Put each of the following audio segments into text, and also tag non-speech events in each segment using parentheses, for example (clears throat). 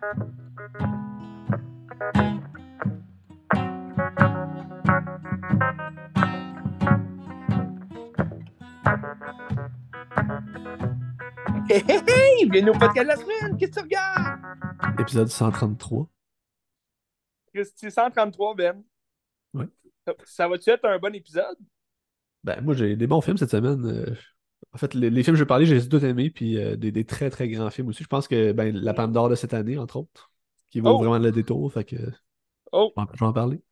Hey, hey, hey! Bienvenue au podcast de la semaine! Qu'est-ce que tu regardes? Épisode 133. Qu'est-ce que tu 133, Ben? Ouais. Ça, ça va-tu être un bon épisode? Ben, moi, j'ai des bons films cette semaine. En fait, les, les films que je vais parler, j'ai tous aimés, puis euh, des, des très très grands films aussi. Je pense que ben, la Palme d'Or de cette année, entre autres, qui vaut Oh! vraiment le détour, fait que je Oh, vais en- je vais en parler.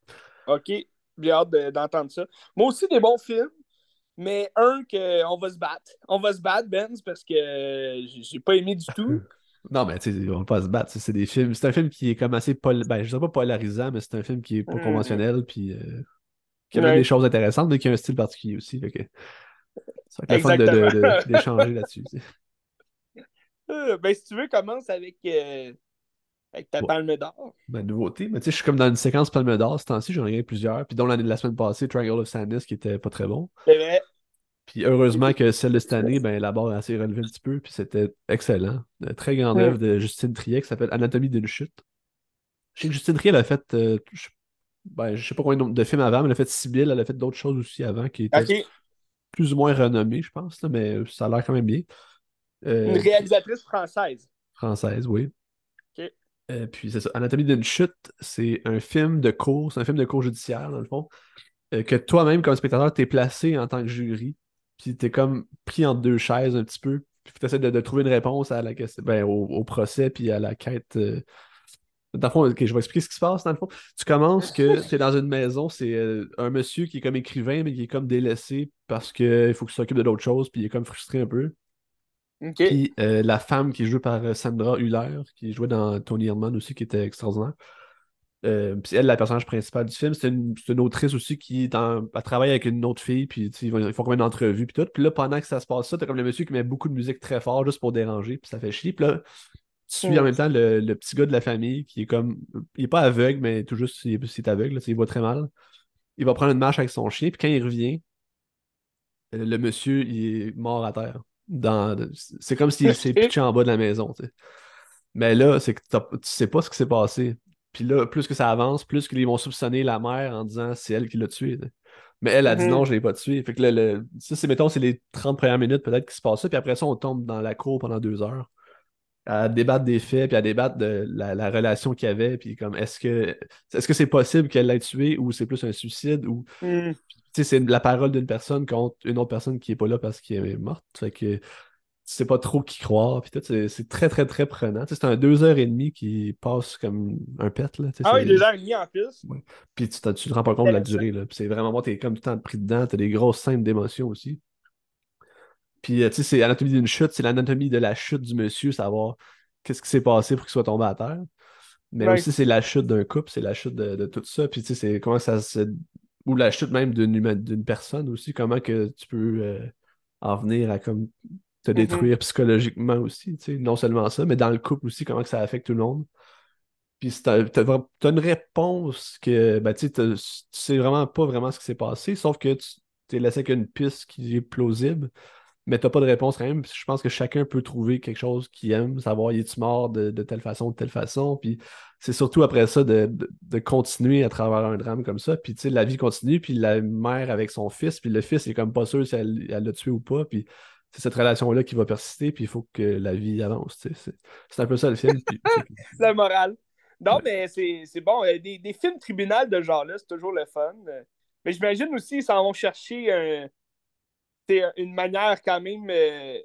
OK. J'ai hâte de- d'entendre ça. Moi aussi, des bons films, mais un que on va se battre. On va se battre, Ben, c'est parce que j'ai pas aimé du tout. (laughs) Non, mais tu sais, on va pas se battre. C'est des films. C'est un film qui est comme assez pol... ben, je dirais pas polarisant, mais c'est un film qui est pas Mhm. conventionnel, puis euh, qui a Ouais. des choses intéressantes, mais qui a un style particulier aussi. Fait que... Ça va être fun de- (laughs) d'échanger là-dessus. Euh, ben, si tu veux, commence avec, euh, avec ta Ouais. palme d'or. Ma nouveauté, mais tu sais, je suis comme dans une séquence Palme d'Or ce temps-ci, j'en ai regardé plusieurs, puis dont l'année de la semaine passée, Triangle of Sadness, qui était pas très bon. C'est vrai. Puis heureusement que celle de cette année, ben, la barre a assez relevé un petit peu, puis c'était excellent. Une très grande œuvre de Justine Triet qui s'appelle Anatomie d'une chute. Je sais que Justine Triet, elle a fait, euh, je... Ben, je sais pas combien de films avant, mais elle a fait Sibylle, elle a fait d'autres choses aussi avant qui étaient. Plus ou moins renommées, je pense, là, mais ça a l'air quand même bien. Euh, Une réalisatrice française. Française, oui. Ok. Euh, puis c'est ça. Anatomie d'une chute, c'est un film de cours, c'est un film de cours judiciaire, dans le fond, euh, que toi-même, comme spectateur, t'es placé en tant que jury, puis t'es comme pris entre deux chaises un petit peu, puis tu essaies de, de trouver une réponse à la question, ben, au, au procès, puis à la quête. Dans le fond, je vais expliquer ce qui se passe. Dans le fond, tu commences que (laughs) tu es dans une maison, c'est euh, un monsieur qui est comme écrivain, mais qui est comme délaissé parce qu'il faut qu'il s'occupe de d'autres choses, puis il est comme frustré un peu. Puis euh, la femme qui est jouée par euh, Sandra Hüller, qui jouait dans Tony Herman aussi, qui était extraordinaire. Euh, puis elle, la personnage principale du film, c'est une, une autrice aussi qui en- elle travaille avec une autre fille, puis ils, vont- ils font comme une entrevue, puis tout. Puis là, pendant que ça se passe ça, t'as comme le monsieur qui met beaucoup de musique très fort juste pour déranger, puis ça fait chier. Puis là, tu suis en même temps le, le petit gars de la famille qui est comme. Il est pas aveugle, mais tout juste, il est, aveugle, là, il voit très mal. Il va prendre une marche avec son chien, puis quand il revient, le monsieur, il est mort à terre. Dans... C'est comme s'il s'est pitché en bas de la maison. Mais là, c'est que tu sais pas ce qui s'est passé. Puis là, plus que ça avance, plus qu'ils vont soupçonner la mère en disant c'est elle qui l'a tué. Mais elle a dit Mhm. non, je l'ai pas tué. Fait que là, le... ça, c'est, mettons, c'est les 30 premières minutes peut-être qui se passent ça. Puis après ça, on tombe dans la cour pendant deux heures à débattre des faits, puis à débattre de la, la relation qu'il y avait, puis comme est-ce que est-ce que c'est possible qu'elle l'ait tué ou c'est plus un suicide ou Hmm. c'est la parole d'une personne contre une autre personne qui est pas là parce qu'elle est morte. Fait que tu sais pas trop qui croire. Puis tout, c'est c'est très, très, très prenant. C'est un deux heures et demie qui passe comme un pet. Là, Ah oui, deux heures et demie en plus. Puis tu, tu te rends pas compte de la durée. Là. C'est vraiment bon, t'es comme tout le temps pris dedans. T'as des grosses scènes d'émotion aussi. Puis euh, tu sais, c'est l'anatomie d'une chute, c'est l'anatomie de la chute du monsieur, savoir qu'est-ce qui s'est passé pour qu'il soit tombé à terre. Mais Ouais. aussi, c'est la chute d'un couple, c'est la chute de, de tout ça. Puis tu sais, c'est comment ça se. Ou la chute même d'une personne aussi, comment que tu peux euh, en venir à comme te Mhm. détruire psychologiquement aussi. tu sais. Non seulement ça, mais dans le couple aussi, comment que ça affecte tout le monde. Puis t'as t'as une réponse que ben, tu sais, t'as- tu sais vraiment pas vraiment ce qui s'est passé, sauf que tu t'es laissé avec une piste qui est plausible, mais t'as pas de réponse quand même. Puis Je pense que chacun peut trouver quelque chose qu'il aime, savoir il est-tu mort de, de telle façon, de telle façon. Puis c'est surtout après ça de, de- de continuer à travers un drame comme ça. Puis tu sais, la vie continue, puis la mère avec son fils, puis le fils est comme pas sûr si elle elle l'a tué ou pas. Puis c'est cette relation-là qui va persister, puis il faut que la vie avance. tu sais. C'est un peu ça le film. Puis, c'est- (laughs) La morale. Non, Ouais. mais c'est bon. euh, Des, des films tribunal de ce genre-là, c'est toujours le fun. Euh, Mais j'imagine aussi, ils s'en vont chercher un- c'est une manière quand même. euh,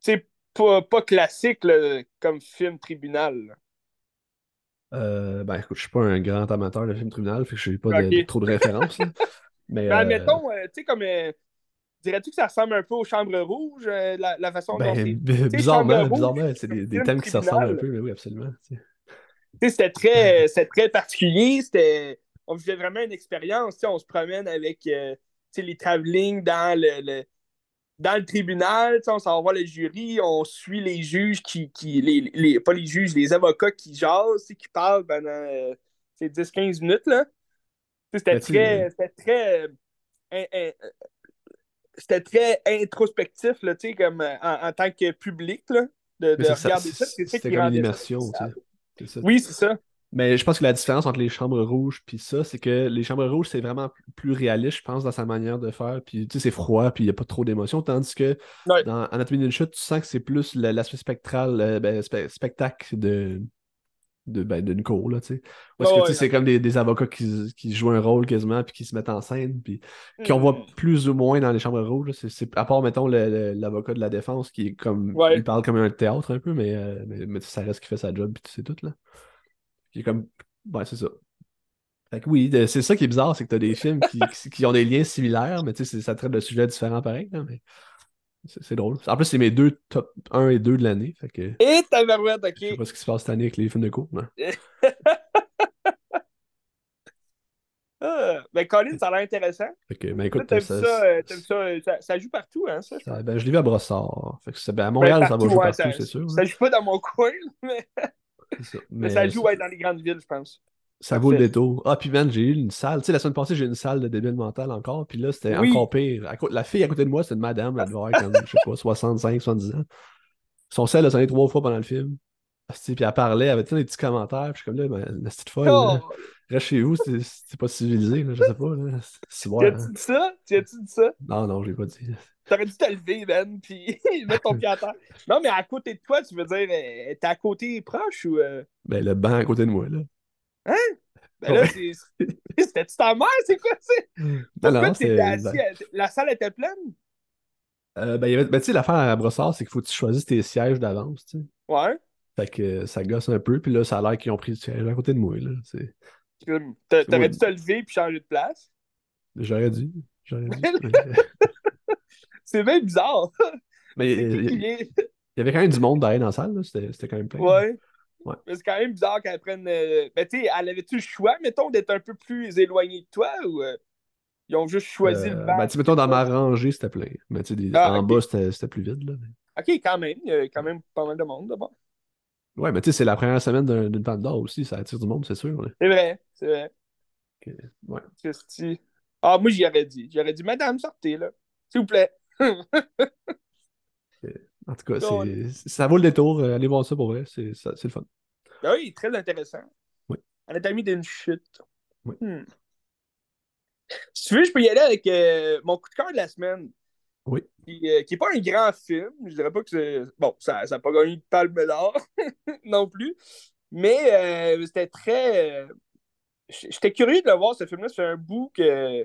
c'est pas, pas classique là, comme film tribunal. Euh, ben écoute, je suis pas un grand amateur de film tribunal, fait que je n'ai pas de- Ok. de- trop de références. (laughs) Mais Ben, euh, admettons, euh, tu sais, comme. dirais-tu que ça ressemble un peu aux Chambres Rouges, la, la façon dont ben, c'est. bi- sais, bizarrement, bizarrement, c'est des, thèmes qui se ressemblent un peu, mais oui, absolument. (laughs) c'était très, particulier. C'était, on vivait vraiment une expérience. On se promène avec euh, les travelling dans le, le- dans le tribunal. On s'en va voir le jury. On suit les juges qui. qui les, les- pas les juges, les avocats qui jasent, qui parlent pendant euh, tu sais, 10-15 minutes. Là. C'était très. C'était très. euh, c'était très introspectif, là, tu sais, comme euh, en, en tant que public, là. de, de regarder ça. C'était comme une immersion, ça. Oui, c'est ça. Mais je pense que la différence entre les chambres rouges puis ça, c'est que les chambres rouges, c'est vraiment plus réaliste, je pense, dans sa manière de faire. Puis tu sais, c'est froid, puis il n'y a pas trop d'émotion. Tandis que Ouais. dans Anatomy d'une chute, tu sens que c'est plus l'aspect spectral, euh, ben, spe- spectacle de de, ben, d'une cour, là, tu sais. Parce que Ouais, c'est comme des, des avocats qui, qui jouent un rôle quasiment, puis qui se mettent en scène, puis qu'on voit plus ou moins dans les chambres rouges. C'est, à part, mettons, l'avocat de la défense qui est comme. Ouais. Il parle comme un théâtre un peu, mais, euh, mais, mais ça reste qui fait sa job, puis tu sais tout, là. Est comme. Ouais, c'est ça. Fait que oui, c'est ça qui est bizarre, c'est que t'as des films qui, qui, qui ont des liens similaires, mais tu sais, ça traite de sujets différents pareil, mais c'est, drôle. En plus, c'est mes deux top 1 et 2 de l'année, fait que Et tabarouette, je sais ok. pas ce qui se passe cette année avec les films de cours. là. (laughs) Ah, ben, Colin, ça a l'air intéressant. Fait que, ben écoute, T'aimes ça, ça, euh, ça, euh, ça, ça joue partout, hein, ça, je ben, je l'ai vu à Brossard. Fait que ben, à Ben, Montréal, ça va jouer ouais, partout, c'est sûr. ça là. joue pas dans mon coin, (laughs) mais, ça. mais Mais ça joue ouais, dans les grandes villes, je pense. ça vaut le détour. Ah, puis man, j'ai eu une salle. Tu sais, la semaine passée, j'ai eu une salle de débile mental encore. Puis là, c'était Oui. encore pire. La fille à côté de moi, c'était une madame. Elle devait avoir comme, je sais pas, 65, 70 ans. Son sel a sonné trois fois pendant le film. Puis elle parlait, elle avait des petits commentaires. Puis je suis comme là, ben, la petite folle. là. Oh, Reste chez vous, c'est pas civilisé, là, je sais pas. Là. C'est tu voir, as-tu hein. dit ça? Tu as-tu dit ça? Non, non, je l'ai pas dit. T'aurais dû te lever, Ben, puis (laughs) mettre ton pied à terre. Non, mais à côté de toi, tu veux dire, euh, t'es à côté proche ou. euh, Ben, le banc à côté de moi, là. Ben là, Ouais. C'était-tu ta mère? C'est quoi, c'est? Non, Pourquoi t'étais assis? à- La salle était pleine? euh, ben, avait- ben, tu sais, l'affaire à Brossard, c'est qu'il faut que tu choisisses tes sièges d'avance, tu sais. Ouais. Fait que euh, ça gosse un peu, puis là, ça a l'air qu'ils ont pris siège à côté de moi, là. C'est... T'aurais dû te lever puis changer de place. J'aurais dû. J'aurais dû. (laughs) C'est bien bizarre. Mais qui il y, avait quand même du monde derrière dans la salle, là. C'était, c'était quand même plein. Ouais. Ouais. Mais c'est quand même bizarre qu'elle prenne. euh, Ben, tu sais, elle avait-tu le choix, mettons, d'être un peu plus éloignée de toi ou euh, ils ont juste choisi le Euh, banc? ben, tu mettons, dans ma rangée, c'était plein. Mais tu sais, des- Ah, en bas, c'était, c'était plus vide, là. Ok, quand même. Il y a quand même pas mal de monde d'abord. Ouais, mais tu sais, c'est la première semaine d'un- d'une d'Or aussi, ça attire du monde, c'est sûr. C'est vrai, c'est vrai. Ok, Ouais. Christy. Ah, moi, j'y aurais dit. J'aurais dit, Madame, sortez, là. S'il vous plaît. (laughs) En tout cas, ça vaut le détour. euh, Allez voir ça pour vrai, c'est le fun. Ben oui, très intéressant. Oui. Anatomie d'une chute. Oui. Hmm. Si tu veux, je peux y aller avec euh, mon coup de cœur de la semaine. Oui. Qui, euh, qui est pas un grand film. Je dirais pas que c'est. Bon, ça n'a pas gagné de palme d'or (laughs) non plus. Mais euh, c'était très. euh, J'étais curieux de le voir, ce film-là. C'est un bout que,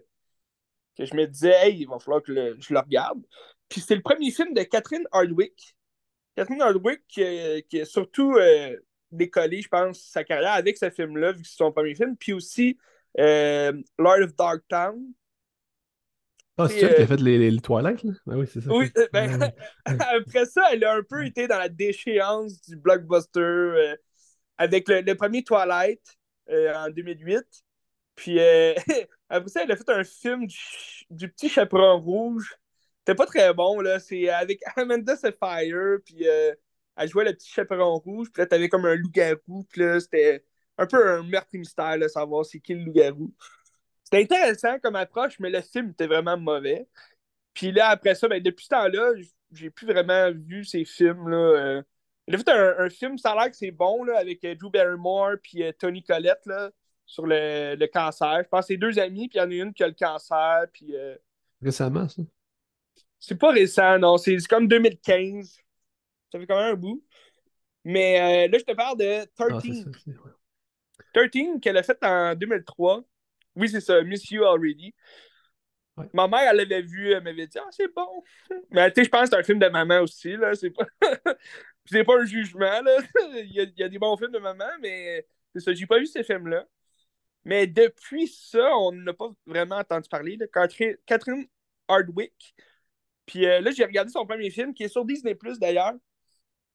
que je me disais, hey, il va falloir que je le regarde. Puis c'est le premier film de Catherine Hardwick. Catherine Hardwick euh, qui a surtout euh, décollé, je pense, sa carrière avec ce film-là, vu que c'est son premier film. Puis aussi euh, Lord of Darktown. Ah, c'est elle qui euh, a fait les, les Twilight, là? Ben oui, c'est ça. Oui, euh, ben, Ouais. (laughs) après ça, elle a un peu été dans la déchéance du blockbuster euh, avec le, le premier Twilight euh, en 2008. Puis euh, (laughs) après ça, elle a fait un film du, du petit chaperon rouge. C'était pas très bon, là. C'est avec (laughs) Amanda Sapphire, puis euh, elle jouait le petit chaperon rouge. Puis là, t'avais comme un loup-garou. Puis là, c'était un peu un meurtre mystère, là, savoir c'est qui le loup-garou. C'était intéressant comme approche, mais le film était vraiment mauvais. Puis là, après ça, ben, depuis ce temps-là, j'ai plus vraiment vu ces films-là. euh. A fait un, un film, ça a l'air que c'est bon, là, avec euh, Drew Barrymore puis euh, Tony Collette, là, sur le, le cancer. Je pense que c'est deux amis, puis il y en a une qui a le cancer, puis euh, Récemment, ça? c'est pas récent, non, c'est comme 2015. Ça fait quand même un bout. Mais euh, là, je te parle de Ah, c'est 13. ça. c'est- ouais. 13 qu'elle a fait en 2003. Oui, c'est ça, Miss You Already. Ouais. Ma mère, elle l'avait vu, elle m'avait dit Ah, c'est bon. Mais tu sais, je pense que c'est un film de maman aussi. là. C'est pas... (laughs) c'est pas un jugement. Là. (laughs) il, y a, il y a des bons films de maman, mais c'est ça, j'ai pas vu ces films-là. Mais depuis ça, on n'a pas vraiment entendu parler. Catherine, Catherine Hardwick. Puis euh, là, j'ai regardé son premier film, qui est sur Disney Plus d'ailleurs.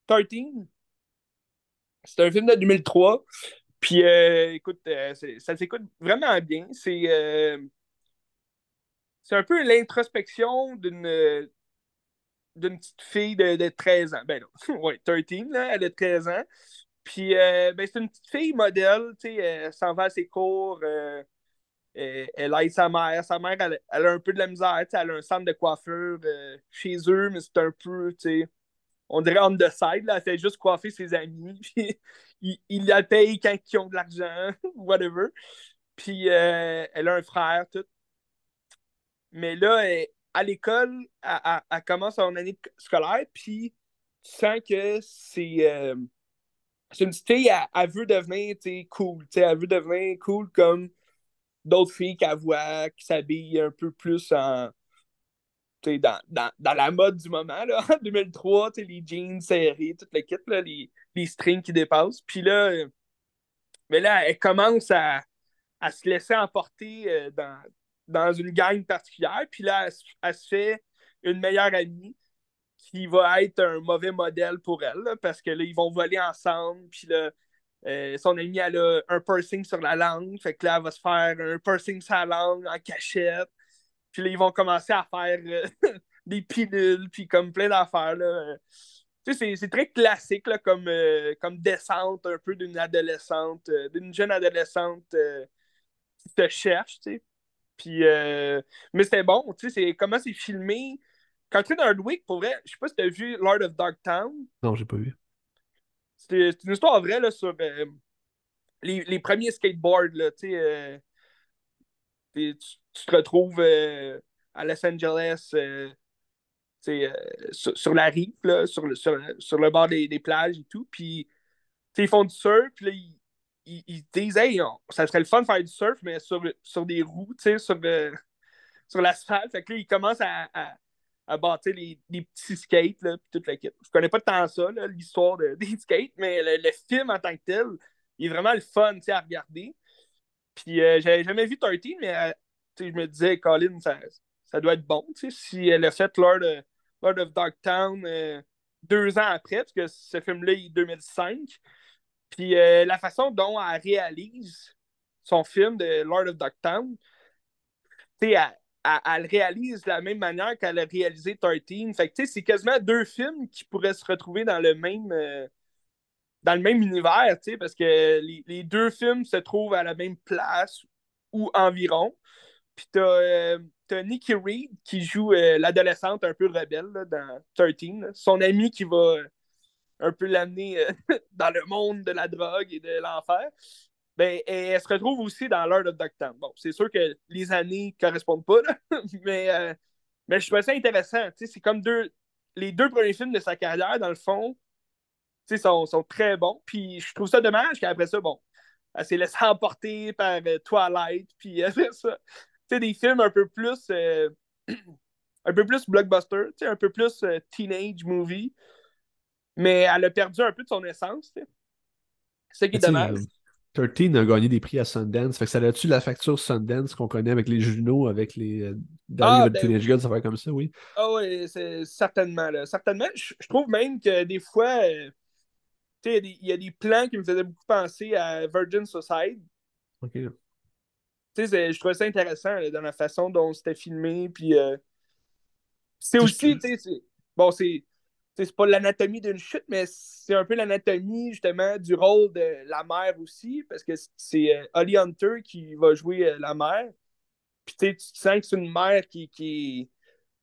13. C'est un film de 2003. Puis, euh, écoute, euh, ça s'écoute vraiment bien. C'est euh, un peu l'introspection d'une d'une petite fille de, de 13 ans. Ben non, (laughs) ouais, 13, là, elle a 13 ans. Puis, ben, c'est une petite fille modèle, tu sais, elle s'en va à ses cours, elle, elle aide sa mère. Sa mère, elle, a un peu de la misère, tu sais, elle a un centre de coiffure chez eux, mais c'est un peu, tu sais, on dirait on the side, là, elle fait juste coiffer ses amis, (laughs) il, il, la paye quand ils ont de l'argent, (laughs) whatever. Puis euh, elle a un frère, tout. Mais là, à l'école, elle, commence son année scolaire, puis tu sens que c'est euh, une petite fille, elle, veut devenir cool. Elle veut devenir cool comme d'autres filles qu'elle voit, qui s'habillent un peu plus en. Dans, dans, dans, la mode du moment, là, (laughs) en 2003, les jeans serrés, toute le kit, là, les, les strings qui dépassent. Puis là, euh, mais là, elle commence à, à se laisser emporter euh, dans, dans une gang particulière. Puis là, elle, se fait une meilleure amie qui va être un mauvais modèle pour elle, parce que là, ils vont voler ensemble. Puis là, euh, son amie, elle a un piercing sur la langue. Fait que là, elle va se faire un piercing sur la langue en cachette. Puis là, ils vont commencer à faire euh, (laughs) des pilules, puis comme plein d'affaires. Tu sais, c'est très classique là, comme, comme descente un peu d'une adolescente, d'une jeune adolescente te cherche, tu sais. Puis, euh, mais c'était bon, tu sais, c'est comment c'est filmé. Quand tu es dans Hardwick, pour vrai, je sais pas si tu as vu Lord of Darktown. Non, j'ai pas vu. C'est une histoire vraie là, sur euh, les, les, premiers skateboards, là, tu sais. Euh, tu, te retrouves à Los Angeles, sur, sur, la rive, là, sur, le, sur, sur le bord des, des plages et tout. Puis, ils font du surf, puis là, ils ils, disent Hey, ça serait le fun de faire du surf, mais sur, sur des roues, sur, sur l'asphalte. Fait que là, ils commencent à, à, bâtir les, petits skates, là, puis toute la kit. Je connais pas tant ça, l'histoire de, des skates, mais le, film en tant que tel, il est vraiment le fun à regarder. Puis euh, j'avais jamais vu 13, mais euh, je me disais, Colin, ça, ça doit être bon. Si elle a fait Lord, Lord of Darktown euh, deux ans après, parce que ce film-là est 2005. Puis euh, la façon dont elle réalise son film de Lord of Ducktown, tu sais, elle, réalise de la même manière qu'elle a réalisé 13. Fait c'est quasiment deux films qui pourraient se retrouver dans le même, euh, dans le même univers, parce que les, deux films se trouvent à la même place ou environ. Puis t'as euh, Nikki Reed qui joue l'adolescente un peu rebelle dans 13. Son ami qui va un peu l'amener euh, (laughs) dans le monde de la drogue et de l'enfer. Ben, elle se retrouve aussi dans Lord of Ducktown. Bon, c'est sûr que les années ne correspondent pas, (laughs) mais, euh, mais je trouvais ça intéressant. C'est comme deux, les deux premiers films de sa carrière, dans le fond, sont, sont très bons. Puis je trouve ça dommage qu'après ça, bon, elle s'est laissée (laughs) emporter par euh, Twilight. Puis après ça, des films un peu plus. (clears throat) un peu plus blockbuster, un peu plus teenage movie. Mais elle a perdu un peu de son essence. C'est ça qui est dommage. 13 euh, a gagné des prix à Sundance. Fait que ça a-tu la facture Sundance qu'on connaît avec les Juno, avec les euh, ah, ben, Teenage Girls, ça va comme ça, oui? Ah oui, c'est certainement. Là. Certainement. Je, trouve même que des fois, euh, il y, a des plans qui me faisaient beaucoup penser à Virgin Society. OK. Je trouvais ça intéressant dans la façon dont c'était filmé. Puis, c'est aussi, bon, c'est c'est pas l'anatomie d'une chute, mais c'est un peu l'anatomie justement du rôle de la mère aussi, parce que c'est euh, Holly Hunter qui va jouer euh, la mère. Puis tu sens que c'est une mère qui, qui,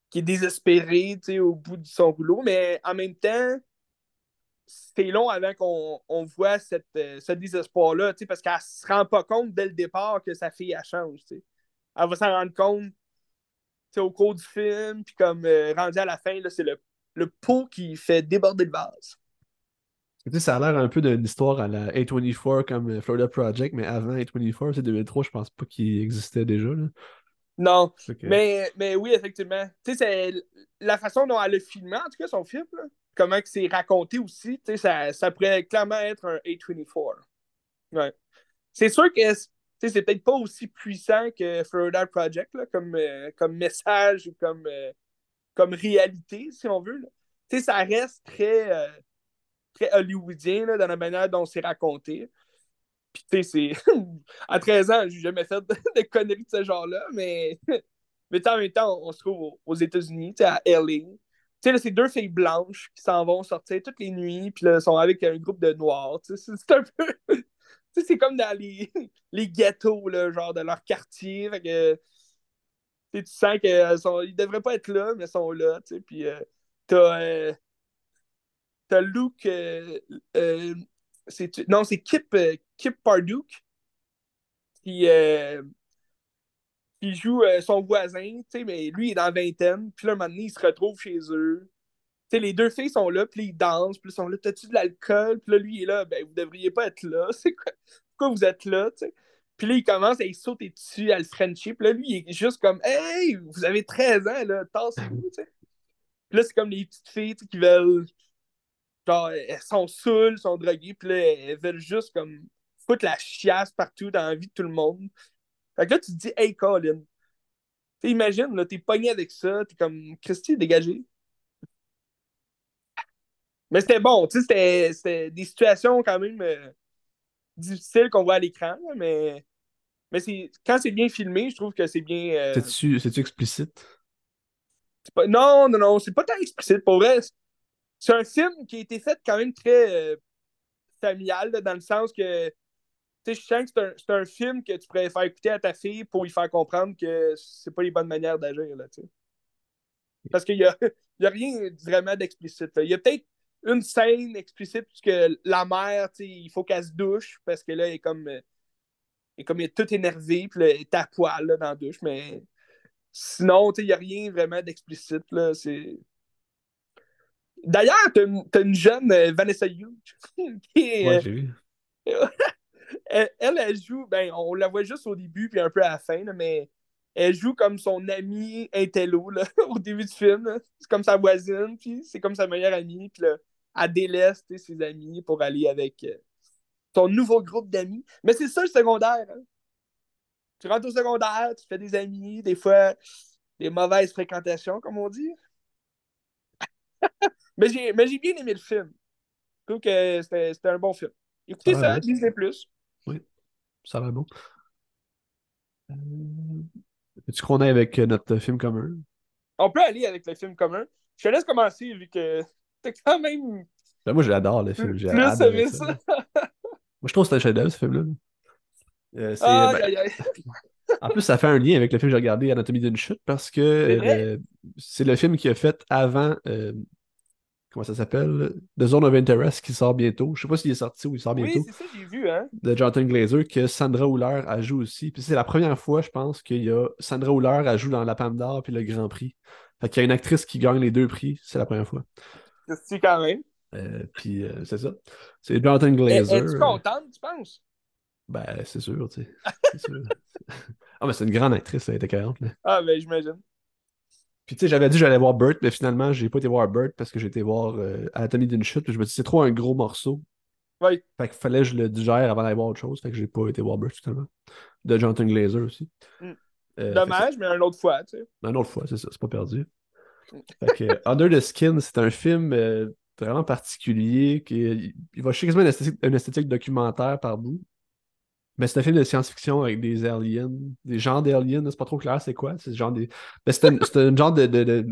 qui est désespérée au bout de son rouleau, mais en même temps, c'est long avant qu'on on voit cette, euh, ce désespoir-là, parce qu'elle se rend pas compte dès le départ que sa fille a change. Elle va s'en rendre compte au cours du film, puis comme rendu à la fin, c'est le le pot qui fait déborder le vase. ça a l'air un peu d'une histoire à la A24 comme euh, Florida Project, mais avant A24, c'est 2003, je pense pas qu'il existait déjà. Non, mais, mais oui, effectivement. Tu sais, la façon dont elle a filmé, en tout cas, son film, comment c'est raconté aussi, sais, ça, pourrait clairement être un A24. Ouais. C'est sûr que c'est peut-être pas aussi puissant que Florida Project, comme, euh, comme message ou comme, euh, comme réalité, si on veut. Ça reste très, euh, très hollywoodien dans la manière dont c'est raconté. Puis, tu c'est. (laughs) à 13 ans, j'ai jamais fait de, conneries de ce genre-là, mais. (laughs) mais en même temps, on, se trouve aux États-Unis, à LA. Tu sais, c'est deux filles blanches qui s'en vont sortir toutes les nuits, puis là, sont avec un groupe de noirs. C'est un peu. (laughs) c'est comme dans les, (laughs) les ghettos, genre de leur quartier. Tu sens qu'ils ne devraient pas être là, mais ils sont là. Puis euh, t'as. Euh, Luke. euh, euh, non, c'est Kip, Kip Parduk qui, qui joue euh, son voisin, mais lui, il est dans la vingtaine. Puis là, un moment donné, il se retrouve chez eux. Les deux filles sont là, puis ils dansent, puis ils sont là, t'as-tu de l'alcool? Puis là, lui, il est là, ben, vous devriez pas être là. (laughs) C'est quoi? Pourquoi vous êtes là, tu sais? Puis là, il commence à sauter dessus, à le frencher. Puis là, lui, il est juste comme, hey, vous avez 13 ans, là, tassez-vous, tu sais? Puis là, c'est comme les petites filles, qui veulent. Genre, elles sont saoules, sont droguées, puis là, elles veulent juste comme foutre la chiasse partout dans la vie de tout le monde. Fait que là, tu te dis, hey, Colin, tu imagines, là, t'es pogné avec ça, t'es comme, Christy, dégagé. Mais c'était bon, tu sais, c'était- des situations quand même euh, difficiles qu'on voit à l'écran, mais, mais quand c'est bien filmé, je trouve que c'est bien. euh, C'est-tu explicite? pas- non, non, non, c'est pas tant explicite. Pour vrai, c'est un film qui a été fait quand même très euh, familial, là, dans le sens que je sens que c'est un, un film que tu pourrais faire écouter à ta fille pour lui faire comprendre que c'est pas les bonnes manières d'agir, là, tu sais. Parce qu'il y a, y a rien vraiment d'explicite. Il y a peut-être une scène explicite puisque la mère, tu sais, il faut qu'elle se douche parce que là, elle est comme, euh, elle est comme elle est toute énervée, puis là, elle est à poil là, dans la douche, mais sinon, tu sais, il n'y a rien vraiment d'explicite, là. C'est... D'ailleurs, t'as une, t'as une jeune euh, Vanessa Hughes qui est, Ouais, euh, j'ai vu. (laughs) elle, elle, elle joue, ben, on la voit juste au début puis un peu à la fin, là, mais elle joue comme son amie Intello là, (laughs) au début du film. C'est comme sa voisine, puis c'est comme sa meilleure amie, puis là, elle délaisse ses amis pour aller avec euh, son nouveau groupe d'amis. Mais c'est ça le secondaire. hein. Tu rentres au secondaire, tu fais des amis, des fois des mauvaises fréquentations, comme on dit. (laughs) mais j'ai bien aimé le film. Je trouve que c'était un bon film. Écoutez Ça. Disney Plus. Ça va bon. Euh, Veux-tu qu'on aille avec euh, notre film commun? On peut aller avec le film commun. Je te laisse commencer vu que t'as quand même Ben, moi, j'adore le film. plus J'ai plus adoré aimé ça. ça. Moi, je trouve que c'est un chef-d'œuvre, ce film-là. Euh, ben, aïe, aïe. En plus, ça fait un lien avec le film que j'ai regardé, Anatomie d'une chute, parce que C'est euh, le film qui a fait avant. euh, comment ça s'appelle? The Zone of Interest qui sort bientôt. Je sais pas s'il est sorti ou il sort Oui, bientôt. c'est ça, j'ai vu, hein. De Jonathan Glazer, que Sandra Hüller a joué aussi. Puis c'est la première fois, je pense, qu'il y a Sandra Hüller a joué dans la Palme d'Or puis le Grand Prix. Fait qu'il y a une actrice qui gagne les deux prix, c'est la première fois. C'est quand même? Euh, puis euh, c'est ça. C'est Jonathan Glazer. Es-tu contente, tu penses? Ben, c'est sûr, tu sais. C'est sûr. (laughs) ah, mais c'est une grande actrice, elle était carrément. Ah, ben, j'imagine. Puis tu sais, j'avais dit que j'allais voir Burt, mais finalement, j'ai pas été voir Burt parce que j'ai été voir euh, Anatomie d'une chute. Puis je me dis, c'est trop un gros morceau. Oui. Fait qu'il fallait que je le digère avant d'aller voir autre chose. Fait que j'ai pas été voir Burt finalement. De Jonathan Glazer aussi. Mm. Euh, Dommage, mais une autre fois, tu sais. Une autre fois, c'est ça, c'est pas perdu. Fait que euh, Under the Skin, c'est un film euh, vraiment particulier. Qui, il va chercher quasiment une esthétique, une esthétique documentaire par bout. Mais c'est un film de science-fiction avec des aliens, des genres d'aliens, c'est pas trop clair c'est quoi. C'est genre des. Ben, un, genre de, de- de-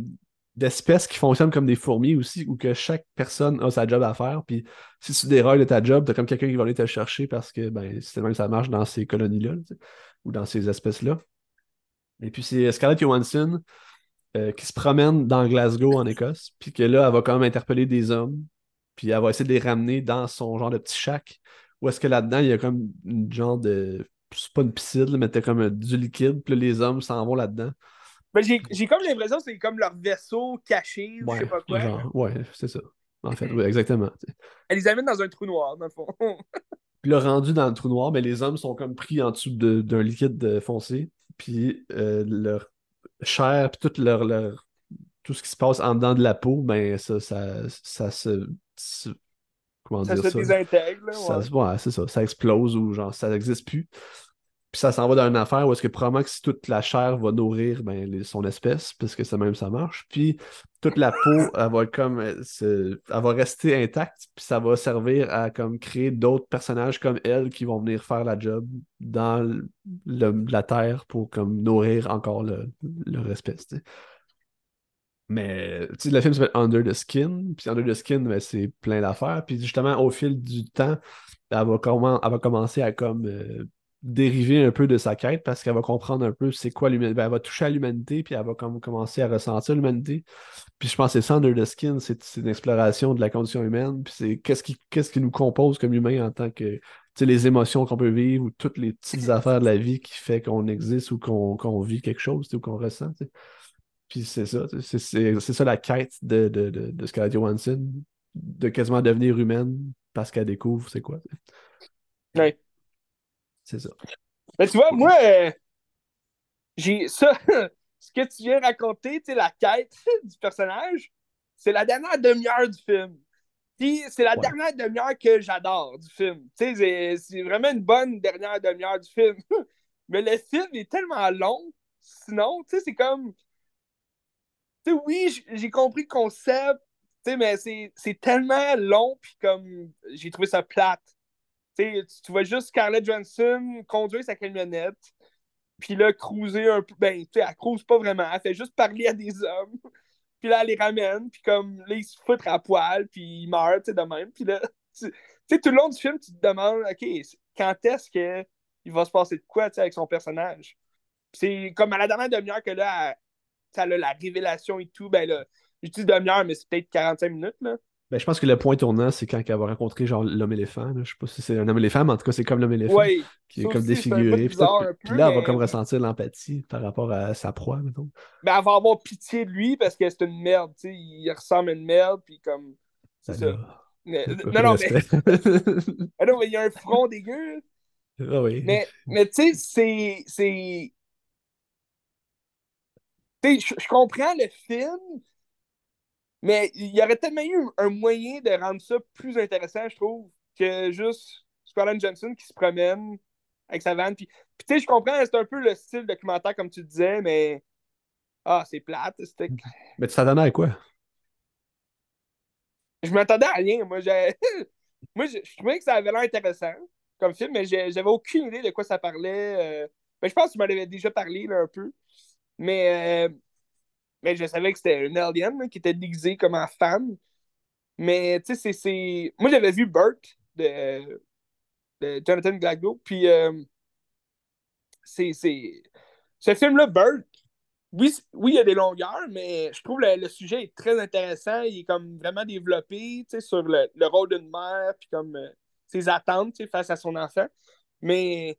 d'espèces qui fonctionnent comme des fourmis aussi, où que chaque personne a sa job à faire. Puis si tu déroges de ta job, t'as comme quelqu'un qui va aller te chercher parce que ben, c'est même ça marche dans ces colonies-là, ou dans ces espèces-là. Et puis c'est Scarlett Johansson euh, qui se promène dans Glasgow en Écosse, puis que là, elle va quand même interpeller des hommes, puis elle va essayer de les ramener dans son genre de petit shack, où est-ce que là-dedans, il y a comme une genre de. C'est pas une piscine, mais t'as comme du liquide, puis là, les hommes s'en vont là-dedans. Ben, j'ai comme l'impression que c'est comme leur vaisseau caché ou je Ouais, sais pas quoi. genre, ouais, c'est ça. En fait, (laughs) oui, exactement. Elle les amène dans un trou noir, dans le fond. (laughs) Puis là, rendu dans le trou noir, mais les hommes sont comme pris en dessous de- d'un liquide foncé. Puis euh, leur chair, puis tout leur, leur- tout ce qui se passe en dedans de la peau, ben ça, ça, ça se, se- Comment ça dire se ça? désintègre, là. Ça, ouais. ouais, c'est ça. Ça explose ou genre ça n'existe plus. Puis ça s'en va dans une affaire où est-ce que probablement que si toute la chair va nourrir ben, les- son espèce, parce que ça même ça marche. Puis toute la peau, elle va comme euh, elle va rester intacte, puis ça va servir à comme créer d'autres personnages comme elle qui vont venir faire la job dans le- le- la terre pour comme nourrir encore le- leur espèce. Mais tu sais, le film s'appelle Under the Skin, puis Under the Skin, ben, c'est plein d'affaires. Puis justement, au fil du temps, elle va, comment, elle va commencer à comme euh, dériver un peu de sa quête parce qu'elle va comprendre un peu c'est quoi l'humanité. Ben, elle va toucher à l'humanité, puis elle va comme commencer à ressentir l'humanité. Puis je pense que c'est ça, Under the Skin, c'est une exploration de la condition humaine, puis c'est qu'est-ce qui, qu'est-ce qui nous compose comme humain en tant que les émotions qu'on peut vivre ou toutes les petites affaires de la vie qui fait qu'on existe ou qu'on vit quelque chose ou qu'on ressent. Puis c'est ça, c'est ça la quête de, de, de, de Scarlett Johansson, de quasiment devenir humaine parce qu'elle découvre c'est quoi. Ouais. C'est ça. Mais tu vois, moi, euh, j'ai ça, (laughs) ce que tu viens raconter, tu sais, la quête (laughs) du personnage, c'est la dernière demi-heure du film. Puis c'est la dernière demi-heure que j'adore du film. Tu sais, c'est vraiment une bonne dernière demi-heure du film. (laughs) Mais le film est tellement long, sinon, tu sais, c'est comme. Sais, oui, j'ai compris le concept, mais c'est tellement long, puis comme j'ai trouvé ça plate. Tu, tu vois juste Scarlett Johansson conduire sa camionnette, puis là, cruiser un peu. Ben, tu sais, elle cruise pas vraiment, elle fait juste parler à des hommes, (laughs) puis là, elle les ramène, puis comme là, ils se foutent à poil, puis ils meurent, tu sais, de même. Puis là, (laughs) tu sais, tout le long du film, tu te demandes, OK, quand est-ce qu'il va se passer de quoi, tu sais, avec son personnage? C'est comme à la dernière demi-heure que là, ça a la révélation et tout, ben là, je dis demi-heure, mais c'est peut-être 45 minutes, là. Ben, je pense que le point tournant, c'est quand elle va rencontrer genre l'homme éléphant. Je sais pas si c'est un homme éléphant, mais en tout cas, c'est comme l'homme éléphant qui est comme défiguré. Puis, là, elle va comme ressentir l'empathie par rapport à sa proie, mettons. Ben, elle va avoir pitié de lui parce que c'est une merde, tu sais. Il ressemble à une merde, puis comme. C'est ça. Mais, non, non, mais... (laughs) ah non, mais il y a un front dégueu. Ah oui. Mais, mais tu sais, c'est. Je comprends le film, mais il y aurait tellement eu un moyen de rendre ça plus intéressant, je trouve, que juste Scarlett Johnson qui se promène avec sa vanne. Puis, tu sais, je comprends, c'est un peu le style documentaire, comme tu disais, mais. Ah, c'est plate. Mais tu t'attendais à quoi? Je m'attendais à rien. Moi, j'ai. (laughs) Moi, je, trouvais que ça avait l'air intéressant comme film, mais j'avais aucune idée de quoi ça parlait. Euh. Ben, je pense que tu m'en avais déjà parlé là, un peu. Mais euh, mais je savais que c'était un alien qui était déguisé comme en femme. Mais tu sais, c'est. Moi, j'avais vu Burt de, Jonathan Glasgow. Puis, euh, c'est. Ce film-là, Burt, oui, oui, il y a des longueurs, mais je trouve le, le sujet est très intéressant. Il est comme vraiment développé sur le, le rôle d'une mère, puis comme euh, ses attentes face à son enfant. Mais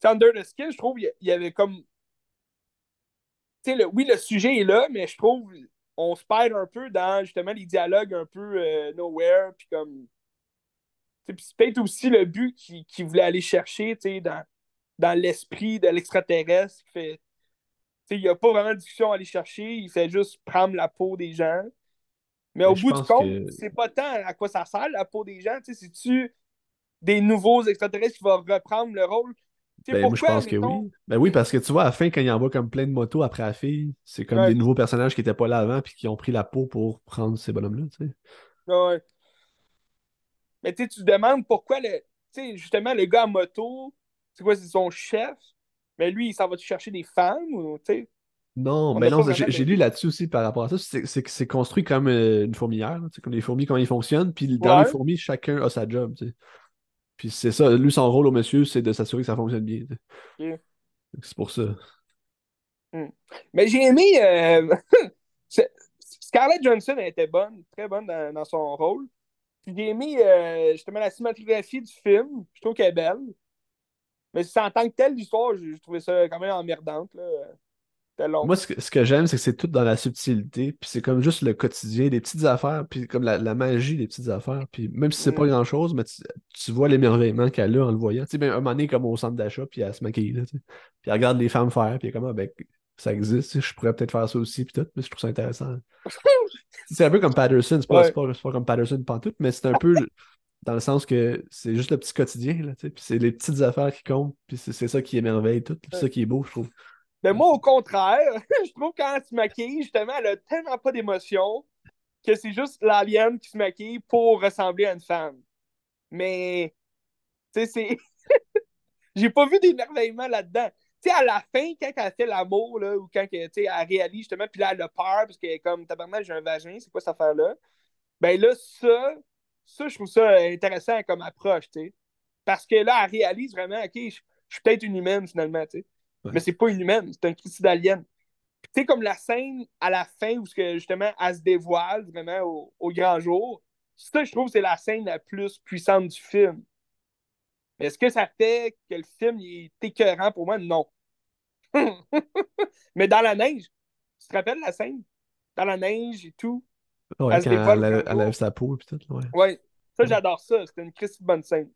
Thunder the Skin, je trouve il y avait comme oui, le sujet est là, mais je trouve on se perd un peu dans justement les dialogues un peu euh, nowhere, puis comme. c'est peut-être aussi le but qu'il voulait aller chercher dans, dans l'esprit de l'extraterrestre. Fait, il n'y a pas vraiment de discussion à aller chercher, il fait juste prendre la peau des gens. Mais, au bout du compte, c'est pas tant à quoi ça sert la peau des gens. C'est-tu des nouveaux extraterrestres qui vont reprendre le rôle? Ben, moi, je pense que oui. Ben oui, parce que tu vois, à la fin, quand il envoie comme plein de motos après la fille, c'est comme des nouveaux personnages qui n'étaient pas là avant puis qui ont pris la peau pour prendre ces bonhommes-là, tu sais. Ouais. Mais tu te demandes pourquoi le. Tu sais, justement, le gars en moto, c'est quoi, c'est son chef, mais lui, il s'en va chercher des femmes ou, tu sais? Non, mais non, j'ai lu là-dessus aussi par rapport à ça. C'est que c'est construit comme euh, une fourmilière, comme les fourmis, comment ils fonctionnent. Puis dans les fourmis, chacun a sa job. Puis c'est ça, lui, son rôle au monsieur, c'est de s'assurer que ça fonctionne bien. C'est pour ça. Hmm. Mais j'ai aimé. Euh, (laughs) Scarlett Johnson elle était bonne, très bonne dans, son rôle. j'ai aimé euh, justement la cinématographie du film. Je trouve qu'elle est belle. Mais en tant que telle, l'histoire, j'ai trouvé ça quand même emmerdante. Là. Moi, ce que, j'aime, c'est que c'est tout dans la subtilité, puis c'est comme juste le quotidien, des petites affaires, puis comme la, magie des petites affaires. Puis même si c'est pas mm. grand-chose, mais tu, vois l'émerveillement qu'elle a en le voyant. Tu sais, ben, un moment donné, comme au centre d'achat, puis elle se maquille, là, puis elle regarde les femmes faire, puis elle est comme, ah, ben, ça existe, je pourrais peut-être faire ça aussi, puis tout, mais je trouve ça intéressant. (laughs) c'est un peu comme Patterson, c'est pas, pas, pas, comme Patterson tout, mais c'est un peu dans le sens que c'est juste le petit quotidien, là, puis c'est les petites affaires qui comptent, puis c'est ça qui émerveille tout, puis ça qui est beau, je trouve. Mais moi, au contraire, (laughs) je trouve quand elle se maquille, justement, elle a tellement pas d'émotion que c'est juste l'alien qui se maquille pour ressembler à une femme. Mais, tu sais, c'est. (laughs) J'ai pas vu d'émerveillement là-dedans. Tu sais, à la fin, quand elle fait l'amour, là, ou quand elle réalise justement, puis là, elle a peur, parce qu'elle est comme, tabarnak, j'ai un vagin, c'est quoi cette affaire-là? Ben là, ça, ça, je trouve ça intéressant comme approche, tu sais. Parce que là, elle réalise vraiment, OK, je suis peut-être une humaine finalement, tu sais. Ouais. Mais c'est pas une humaine, c'est un Christy d'alien. Tu sais, comme la scène à la fin où ce que, justement elle se dévoile vraiment au, au grand jour, ça, je trouve que c'est la scène la plus puissante du film. Est-ce que ça fait que le film il est écœurant pour moi? Non. (laughs) Mais dans la neige, tu te rappelles la scène? Dans la neige et tout. Ouais, Elle quand elle, lève sa peau et tout. Ouais. Ouais. Ça, Ouais. j'adore ça. C'était une Christy bonne scène.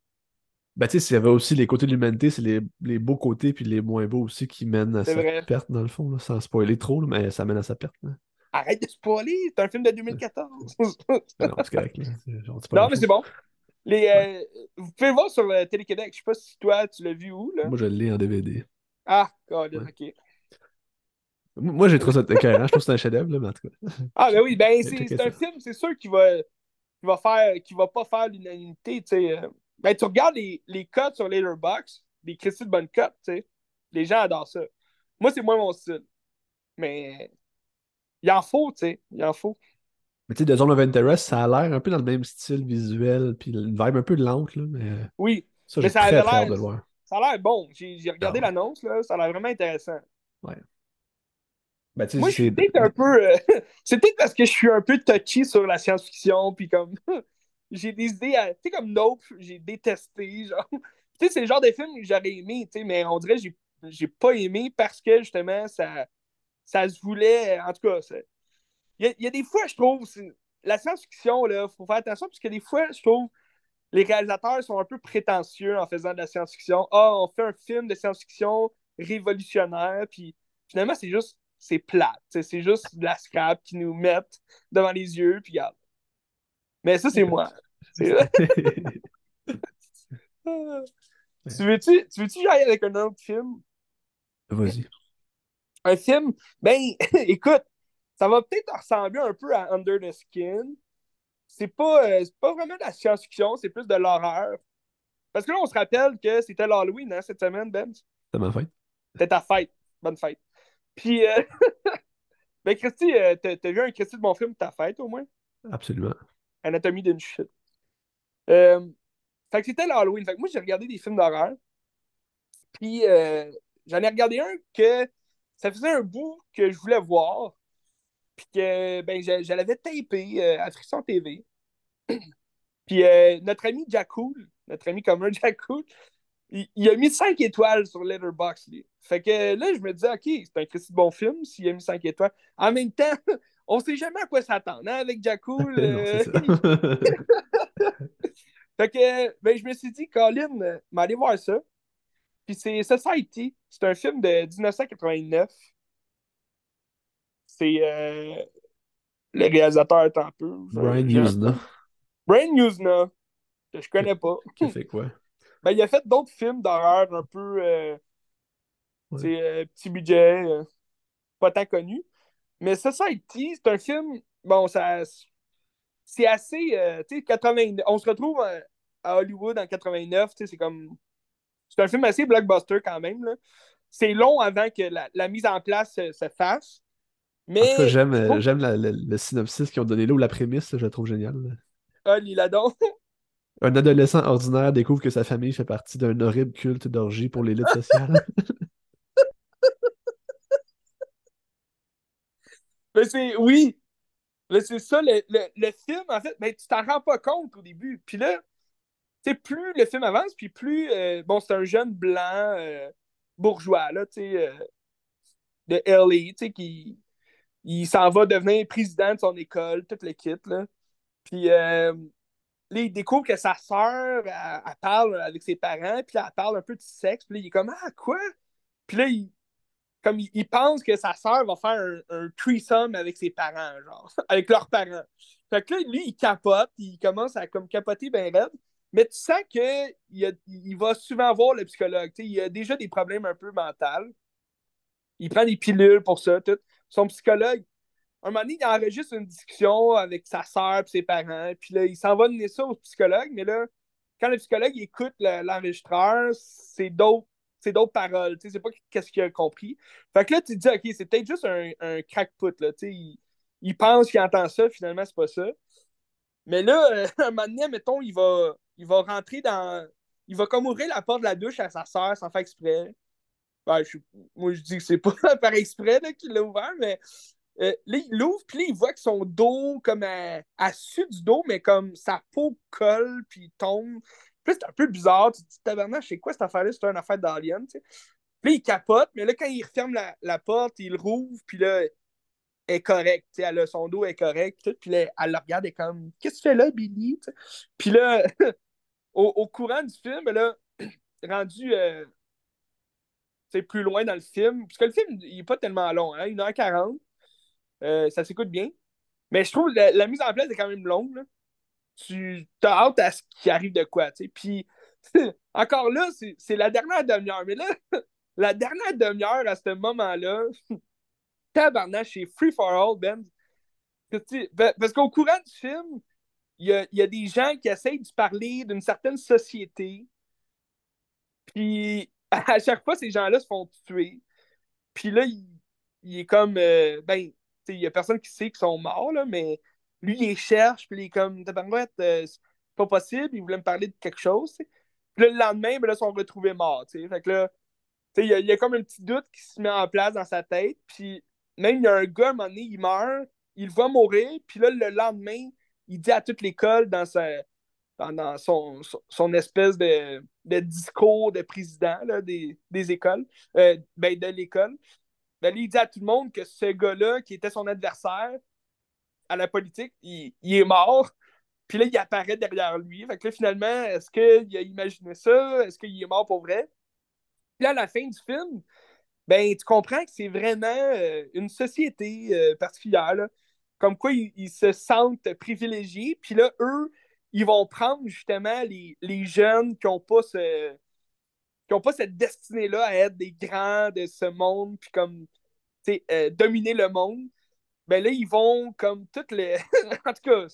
Ben, tu sais, s'il y avait aussi les côtés de l'humanité, c'est les, les beaux côtés puis les moins beaux aussi qui mènent à sa vrai. perte, dans le fond, là, sans spoiler trop, là, mais ça mène à sa perte. là. Arrête de spoiler, c'est un film de 2014. (laughs) Ben non, c'est correct. Non, mais c'est bon. Les, euh, vous pouvez le voir sur le Télé-Québec. Je sais pas si toi, tu l'as vu où, là. Moi, je l'ai en DVD. Ah, God, Ouais. ok. Moi, j'ai trouvé ça écœurant. Je trouve que c'est un chef-d'œuvre, là, mais en tout cas. Ah, ben oui, ben c'est un film, c'est sûr qu'il va, qu'il va faire, qu'il va pas faire l'unanimité, tu sais. Ben, tu regardes les, les codes sur Letterboxd, des Christy de bonnes cotes, tu sais. Les gens adorent ça. Moi, c'est moins mon style. Mais il en faut, tu sais. Il en faut. Mais tu sais, The Zone of Interest, ça a l'air un peu dans le même style visuel, puis une vibe un peu lente, là, mais Oui, ça, Mais ça hâte l'air- de le voir. ça a l'air bon. J'ai regardé Ah ouais. l'annonce, là. Ça a l'air vraiment intéressant. Ben, tu sais, Moi, c'est- peut-être un peu. euh, (laughs) c'est peut-être parce que je suis un peu touchy sur la science-fiction, puis comme. (laughs) j'ai des idées. à- Tu sais, comme Nope, j'ai détesté. Genre. (laughs) Tu sais, c'est le genre de film que j'aurais aimé, tu sais, mais on dirait que j'ai, j'ai pas aimé parce que justement, ça, ça se voulait. En tout cas, il y, y a des fois, je trouve. La science-fiction, là, faut faire attention, parce que des fois, je trouve. Les réalisateurs sont un peu prétentieux en faisant de la science-fiction. Ah, on fait un film de science-fiction révolutionnaire, puis finalement, c'est juste, c'est plate. C'est juste de la scrap qui nous mettent devant les yeux, puis regarde. Mais ça, c'est moi. (laughs) Tu veux-tu tu que j'aille avec un autre film? Vas-y. Un film, ben, (laughs) écoute, ça va peut-être ressembler un peu à Under the Skin. C'est pas, euh, pas vraiment de la science-fiction, c'est plus de l'horreur. Parce que là, on se rappelle que c'était l'Halloween, hein, cette semaine, Ben. C'est ma fête. C'était ta fête. Bonne fête. Puis, euh, (laughs) ben, Christy, euh, t'as t'as vu un Christy de mon film ta fête, au moins? Absolument. Anatomie d'une chute. Euh, fait que c'était l'Halloween. Fait que moi, j'ai regardé des films d'horreur. Puis, euh, j'en ai regardé un que ça faisait un bout que je voulais voir. Puis que, ben, je, l'avais tapé euh, à Frisson TV. (clears throat) Puis, euh, notre ami Jack Cool, notre ami commun (laughs) Jack Cool, il, il a mis 5 étoiles sur Letterboxd. Fait que là, je me disais, OK, c'est un Christy de bon film s'il a mis 5 étoiles. En même temps, (laughs) on sait jamais à quoi s'attendre hein, avec (laughs) non, euh. (laughs) Fait que, ben, je me suis dit, Colin, euh, m'aller voir ça. Puis c'est Society. C'est un film de 1989. C'est euh, le réalisateur est un peu. Brian Usna. Brian Usna, que je connais pas. (laughs) Qui fait quoi? Ben, il a fait d'autres films d'horreur un peu euh, Ouais. euh, petit budget, pas tant connu. Mais Society, c'est un film, bon, ça c'est assez, euh, tu sais, 89, on se retrouve à, à Hollywood en 89, tu sais, c'est comme, c'est un film assez blockbuster quand même, là. C'est long avant que la, la mise en place se, se fasse. Mais, j'aime, euh, j'aime la- le, le synopsis qu'ils ont donné là, ou la prémisse, je la trouve géniale. Ah, Liladon. (laughs) Un adolescent ordinaire découvre que sa famille fait partie d'un horrible culte d'orgie pour l'élite sociale. (laughs) Mais c'est, oui, Là, c'est ça, le, le, le film, en fait, ben, tu t'en rends pas compte au début. Puis là, tu plus le film avance, puis plus, euh, bon, c'est un jeune blanc euh, bourgeois, là, tu sais, euh, de LA, tu sais, qui il s'en va devenir président de son école, toute l'équipe, là. Puis euh, là, il découvre que sa sœur, elle, parle avec ses parents, puis elle parle un peu de sexe, puis là, il est comme, ah, quoi? Puis là, il, comme il, pense que sa sœur va faire un, un threesome avec ses parents, genre, (laughs) avec leurs parents. Fait que là, lui, il capote, il commence à comme capoter ben raide, mais tu sens qu'il il va souvent voir le psychologue. il a déjà des problèmes un peu mentaux. Il prend des pilules pour ça, tout. Son psychologue, un moment donné, il enregistre une discussion avec sa sœur et ses parents, puis là, il s'en va donner ça au psychologue, mais là, quand le psychologue écoute le- l'enregistreur, c'est d'autres c'est d'autres paroles, tu sais, c'est pas qu'est-ce qu'il a compris. Fait que là, tu te dis, OK, c'est peut-être juste un, un crackpot, là, tu sais, il, pense qu'il entend ça, finalement, c'est pas ça. Mais là, euh, (laughs) un moment donné, mettons, il va, il va rentrer dans, il va comme ouvrir la porte de la douche à sa soeur sans faire exprès. Ben, moi, je dis que c'est pas (laughs) par exprès qu'il l'a ouvert, mais euh, là, il l'ouvre, puis il voit que son dos, comme à, à du dos, mais comme sa peau colle, puis tombe. Puis c'est un peu bizarre. Tu te dis, tabarnak, c'est quoi cette affaire-là? C'est une affaire d'Alien, tu sais. Puis là, il capote, mais là, quand il referme la, porte, il rouvre, puis là, est correcte, son dos est correct, puis, puis là, elle le regarde et comme, qu'est-ce que tu fais là, Billy? Puis là, (laughs) au, au, courant du film, là, (clears throat) rendu euh, plus loin dans le film, parce que le film, il n'est pas tellement long, hein, 1h40. Euh, ça s'écoute bien. Mais je trouve la, la mise en place est quand même longue. Là. Tu as hâte à ce qui arrive de quoi. Puis (laughs) encore là, c'est la dernière demi-heure. Mais là, (laughs) la dernière demi-heure à ce moment-là, (laughs) tabarnache, c'est free for all, Ben. Parce qu'au courant du film, il y a, y a, des gens qui essayent de parler d'une certaine société. Puis à chaque fois, ces gens-là se font tuer. Puis là, il, il est comme. Euh, ben, il y a personne qui sait qu'ils sont morts, là, mais lui, il les cherche, puis il est comme, euh, c'est pas possible, il voulait me parler de quelque chose. Puis là, le lendemain, ben, là, ils sont retrouvés morts. Fait que là, il y, a, comme un petit doute qui se met en place dans sa tête. Puis même, il y a un gars, à un moment donné, il meurt, il va mourir, puis là, le lendemain, il dit à toute l'école dans sa, dans, son, son, espèce de, de, discours de président là, des, des, écoles, euh, ben, de l'école, ben, il dit à tout le monde que ce gars-là, qui était son adversaire à la politique, il, est mort. Puis là, il apparaît derrière lui. Fait que là, finalement, est-ce qu'il a imaginé ça? Est-ce qu'il est mort pour vrai? Puis là, à la fin du film, ben, tu comprends que c'est vraiment euh, une société euh, particulière. Comme quoi, ils, se sentent privilégiés. Puis là, eux, ils vont prendre justement les, jeunes qui n'ont pas cette destinée-là à être des grands de ce monde, puis comme, euh, dominer le monde, ben là, ils vont comme toutes les. (laughs) (laughs) en tout cas,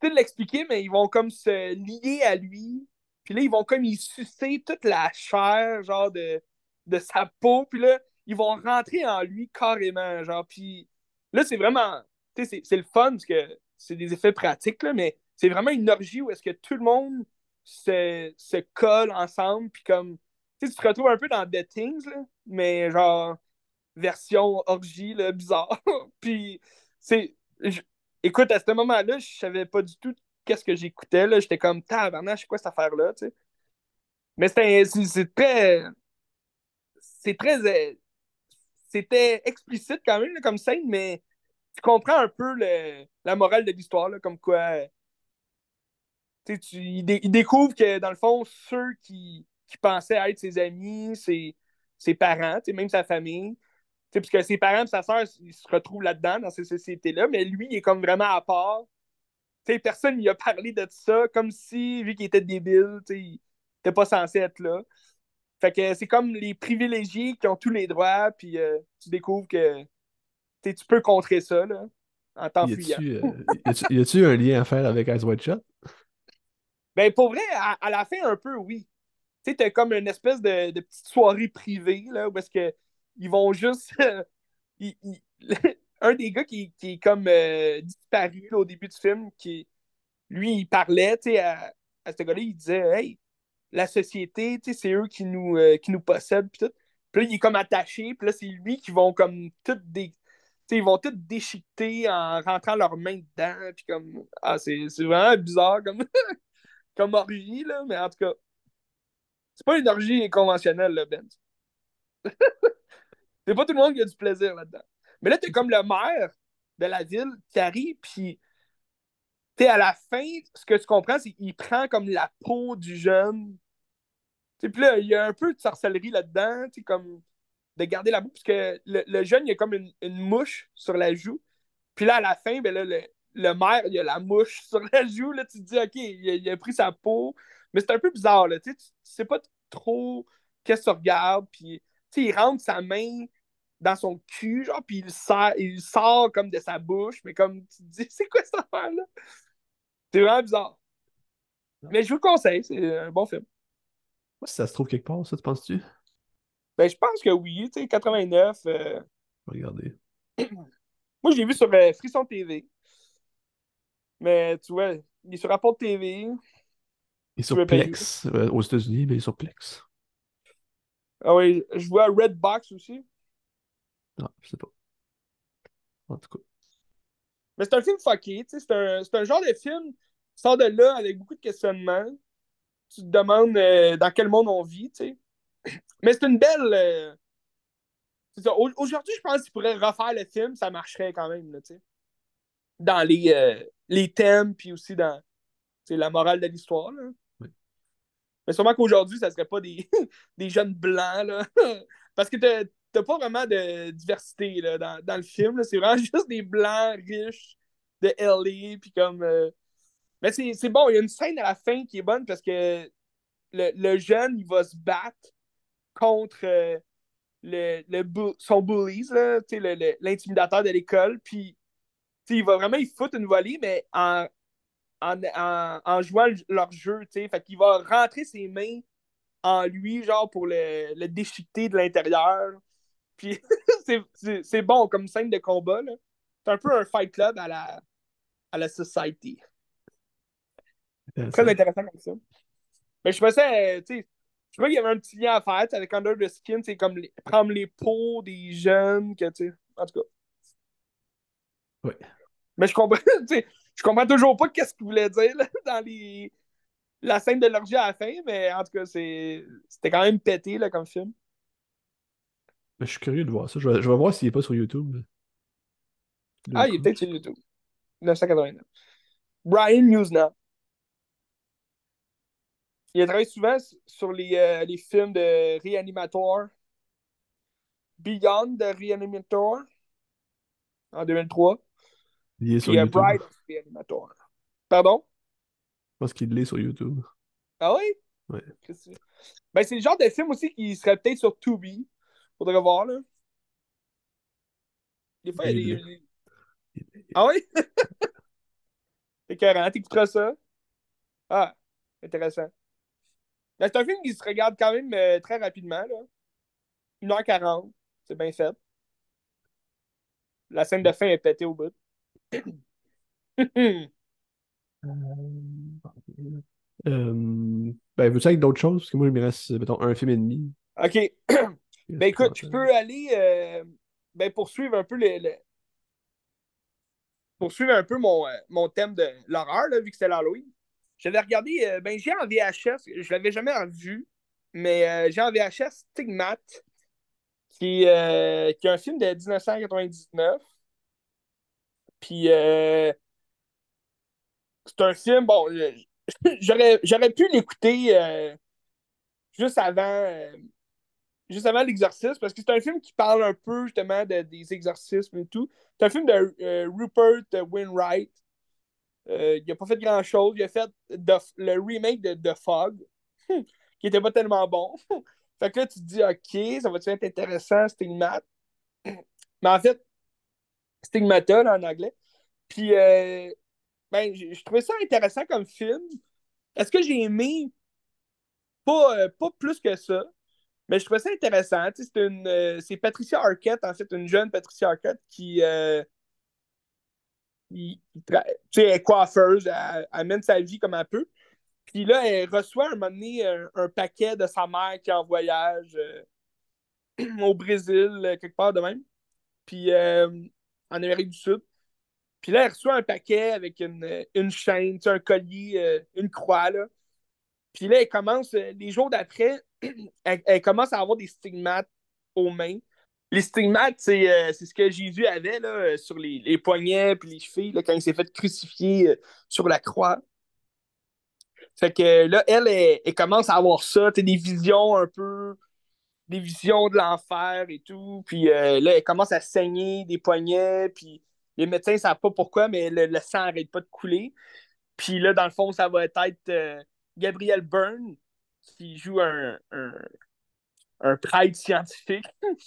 c'est de l'expliquer, mais ils vont comme se lier à lui, puis là, ils vont comme y sucer toute la chair, genre, de, de sa peau, puis là, ils vont rentrer en lui carrément, genre, puis là, c'est vraiment. Tu sais, c'est le fun, parce que c'est des effets pratiques, là, mais c'est vraiment une orgie où est-ce que tout le monde se, se collent ensemble, puis comme, tu te retrouves un peu dans Dead Things, là, mais genre, version orgie, bizarre. (laughs) puis, c'est. Écoute, à ce moment-là, je savais pas du tout qu'est-ce que j'écoutais. J'étais comme, tabarnak, c'est quoi cette affaire-là. Mais c'est très. C'est très. Euh, c'était explicite quand même, comme scène, mais tu comprends un peu la morale de l'histoire, comme quoi tu, il, découvre que, dans le fond, ceux qui, qui pensaient être ses amis, ses, ses parents, même sa famille, puisque ses parents et sa soeur, ils se retrouvent là-dedans, dans ces sociétés-là, mais lui, il est comme vraiment à part. T'sais, personne lui a parlé de ça, comme si, vu qu'il était débile, il n'était pas censé être là. Fait que c'est comme les privilégiés qui ont tous les droits, puis euh, tu découvres que tu peux contrer ça là, en t'enfuyant. Y a-tu euh, un lien à faire avec Ice White Shot? Ben, pour vrai, à, la fin, un peu, oui. Tu sais, t'as comme une espèce de, de, petite soirée privée, là, où est-ce qu'ils vont juste. (laughs) (laughs) un des gars qui, qui est comme euh, disparu au début du film, qui lui, il parlait, à, à ce gars-là, il disait Hey, la société, c'est eux qui nous, euh, qui nous possèdent, puis tout. Puis là, il est comme attaché, puis là, c'est lui qui vont comme tout des. ils vont tout déchiqueter en rentrant leurs mains dedans. Puis comme. Ah, c'est vraiment bizarre comme. (laughs) comme orgie, là, mais en tout cas, c'est pas une orgie conventionnelle, Ben. C'est pas tout le monde qui a du plaisir là-dedans. Mais là, t'es comme le maire de la ville qui arrive, puis t'es à la fin, ce que tu comprends, c'est qu'il prend comme la peau du jeune. Puis là, il y a un peu de sorcellerie là-dedans, comme de garder la boue, parce que le, jeune, il a comme une, mouche sur la joue. Puis là, à la fin, ben là, le, le maire, il a la mouche (laughs) sur la joue, là, tu te dis, OK, il a, pris sa peau. Mais c'est un peu bizarre, là, tu sais, pas trop qu'est-ce que tu regardes, puis, il rentre sa main dans son cul, genre, puis il, sort, il sort comme de sa bouche, mais comme, tu te dis, (laughs) c'est quoi cette affaire-là? C'est vraiment bizarre. Mais je vous le conseille, c'est un bon film. ça se trouve quelque part, ça, tu penses-tu? Ben, je pense que oui, tu sais, 89. Euh... Regardez. (clears throat) Moi, je l'ai vu sur euh, Frisson TV. Mais tu vois, il est sur Apple TV. Il est sur Plex euh, aux États-Unis, mais il est sur Plex. Ah oui, je vois Redbox aussi. Non, je sais pas. En tout cas. Mais c'est un film fucké, tu sais. C'est un, un, genre de film qui sort de là avec beaucoup de questionnements. Tu te demandes euh, dans quel monde on vit, tu sais. Mais c'est une belle. Euh... Aujourd'hui, je pense qu'il pourrait refaire le film, ça marcherait quand même, tu sais. Dans les, euh, les thèmes, puis aussi dans la morale de l'histoire. Mais sûrement qu'aujourd'hui, ça serait pas des, (laughs) des jeunes blancs, là. (laughs) Parce que t'as pas vraiment de diversité là, dans, dans le film. C'est vraiment (laughs) juste des blancs riches de LA. Puis comme. Euh, mais c'est bon, il y a une scène à la fin qui est bonne parce que le, le jeune, il va se battre contre euh, le, son bullies, l'intimidateur de l'école. Puis il va vraiment, il fout une volée, mais en, en, en, jouant leur jeu, tu sais. Fait qu'il va rentrer ses mains en lui, genre, pour le, le déchiqueter de l'intérieur. Puis (laughs) c'est bon comme scène de combat, là. C'est un peu un fight club à la, à la Society. Très intéressant comme ça. Mais je pensais, tu sais, je crois qu'il y avait un petit lien à faire avec Under the Skin, c'est comme prendre les peaux des jeunes, que, tu sais, en tout cas. Oui. Mais je comprends, (laughs) tu sais, je comprends toujours pas qu'est-ce qu'il voulait dire dans les... la scène de l'orgie à la fin, mais en tout cas, c'était quand même pété là, comme film. Mais je suis curieux de voir ça. Je vais, voir s'il n'est pas sur YouTube. ah, il est peut-être sur YouTube. 1989. Brian Newsna. Il a travaillé souvent sur les, euh, les films de Reanimator. Beyond de Reanimator en 2003. Il est sur YouTube. Pardon? Je pense qu'il l'est sur YouTube. Ah oui? Oui. Ben, c'est le genre de film aussi qui serait peut-être sur Tubi. Faudrait voir, là. Des fois, il y a des. Ah oui? (laughs) C'est carré, t'écouteras ça? Ah, intéressant. Ben, c'est un film qui se regarde quand même euh, très rapidement, là. 1h40, c'est bien fait. La scène de fin est pétée au bout. (clears throat) euh, ben, veux-tu avec d'autres choses? Parce que moi, il me reste, mettons, un film et demi. OK. (clears throat) ben, écoute, tu peux aller euh, ben, poursuivre un peu le, poursuivre un peu mon, euh, mon thème de l'horreur, vu que c'est l'Halloween. J'avais regardé, euh, ben, j'ai en VHS, je l'avais jamais vu, mais j'ai en VHS Stigmat, qui, qui est un film de 1999. Puis euh, c'est un film, bon, euh, (laughs) j'aurais pu l'écouter juste avant juste avant l'exorcisme, parce que c'est un film qui parle un peu justement des exorcismes et tout. C'est un film de Rupert Wainwright. il n'a pas fait grand-chose. Il a fait le remake de The Fog, (laughs) qui était pas tellement bon. (laughs) fait que là, tu te dis, OK, ça va être intéressant, Stigmat. (clears throat) Mais en fait, Stigmata, en anglais. Puis, euh, ben, je trouvais ça intéressant comme film. Est-ce que j'ai aimé? Pas, euh, pas plus que ça. Mais je trouvais ça intéressant. C'est une euh, c'est Patricia Arquette, en fait, une jeune Patricia Arquette qui, qui, est coiffeuse, elle, mène sa vie comme un peu. Puis là, elle reçoit un moment donné un, paquet de sa mère qui est en voyage (clears throat) au Brésil, quelque part de même. Puis en Amérique du Sud. Puis là, elle reçoit un paquet avec une, une chaîne, un collier, euh, une croix. Là. Puis là, elle commence, euh, les jours d'après, elle, commence à avoir des stigmates aux mains. Les stigmates, c'est euh, ce que Jésus avait là, sur les, les poignets puis les chevilles là, quand il s'est fait crucifier sur la croix. Fait que là, elle, elle, commence à avoir ça, des visions un peu des visions de l'enfer et tout. Puis euh, là, elle commence à saigner des poignets. Puis les médecins ne savent pas pourquoi, mais le, sang n'arrête pas de couler. Puis là, dans le fond, ça va être euh, Gabriel Byrne qui joue un, un, prêtre scientifique. (laughs)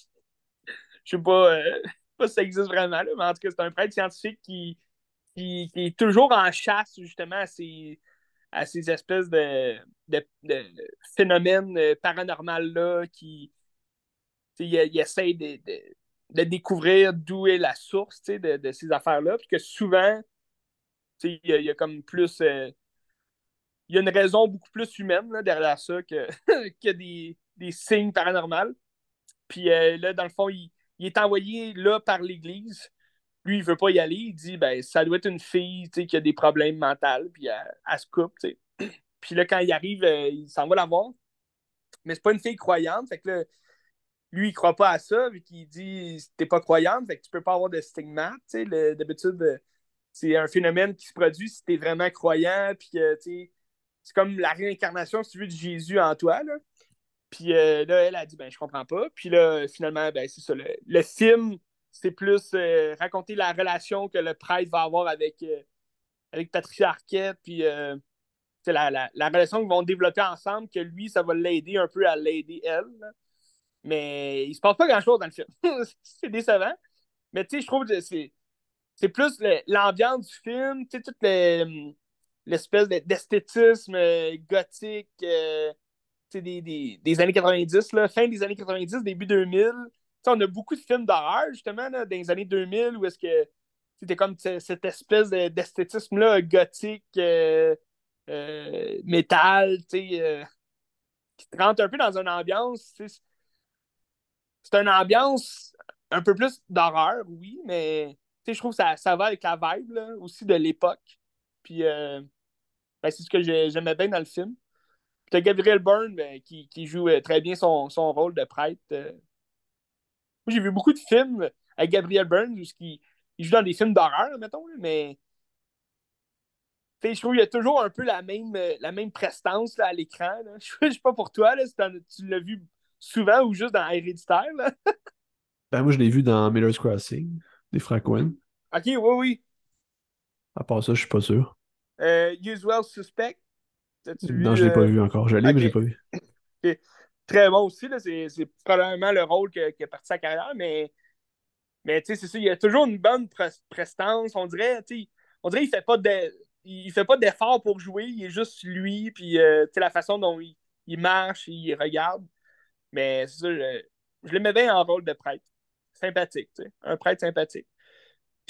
Je sais pas, euh, pas si ça existe vraiment, mais en tout cas, c'est un prêtre scientifique qui, qui, est toujours en chasse justement à ces, à ces espèces de, de, phénomènes euh, paranormaux-là qui il, il essaie de, de, découvrir d'où est la source de, de ces affaires-là. Puis que souvent, il y, a, il y, a comme plus. Euh, il y a une raison beaucoup plus humaine derrière ça que, (laughs) que des, des, signes paranormaux. Puis euh, là, dans le fond, il, est envoyé là par l'Église. Lui, il veut pas y aller. Il dit ben ça doit être une fille qui a des problèmes mentaux, puis elle, se coupe. (clears throat) Puis là, quand il arrive, euh, il s'en va la voir. Mais c'est pas une fille croyante. Fait que là, lui, il croit pas à ça, vu qu'il dit t'es pas croyante, fait que tu peux pas avoir de stigmate. D'habitude, euh, c'est un phénomène qui se produit si tu es vraiment croyant, puis c'est comme la réincarnation, si de Jésus en toi. Là. Puis euh, là, elle a dit ben je comprends pas. Puis là, finalement, ben c'est ça. Le, film, c'est plus euh, raconter la relation que le prêtre va avoir avec, avec Patricia puis la, la, la, relation qu'ils vont développer ensemble, que lui, ça va l'aider un peu à l'aider elle. Mais il se passe pas grand-chose dans le film. (laughs) c'est décevant. Mais tu sais, je trouve que c'est, c'est plus l'ambiance du film, tu sais, toute l'espèce d'esthétisme euh, gothique euh, des, des, années 90, là, fin des années 90, début 2000. on a beaucoup de films d'horreur, justement, là, dans les années 2000, où est-ce que c'était comme cette espèce d'esthétisme-là gothique, euh, métal, qui rentre un peu dans une ambiance. C'est une ambiance un peu plus d'horreur, oui, mais je trouve que ça, ça va avec la vibe aussi de l'époque. Puis ben, c'est ce que j'aimais bien dans le film. Puis t'as Gabriel Byrne ben, qui, qui, joue très bien son, son rôle de prêtre. Moi, j'ai vu beaucoup de films avec Gabriel Byrne où il, il joue dans des films d'horreur, mettons, mais je trouve qu'il y a toujours un peu la même, euh, la même prestance là, à l'écran. (laughs) Je ne sais pas pour toi, là, si tu l'as vu souvent ou juste dans Héréditaire. (laughs) Ben, moi, je l'ai vu dans Miller's Crossing, des frères Cohen. Ok, oui, oui. À part ça, je suis pas sûr. Euh, Usual Suspect? non, je l'ai pas euh, vu encore. Je l'ai, mais je l'ai pas vu. (laughs) Très bon aussi. C'est, probablement le rôle qui a parti sa carrière, mais, mais c'est ça. Il y a toujours une bonne prestance. On dirait, on dirait qu'il fait pas de il fait pas d'effort pour jouer, il est juste lui, puis euh, la façon dont il, marche, il regarde. Mais c'est ça, je, je, le mets bien en rôle de prêtre. Sympathique, tu sais, un prêtre sympathique.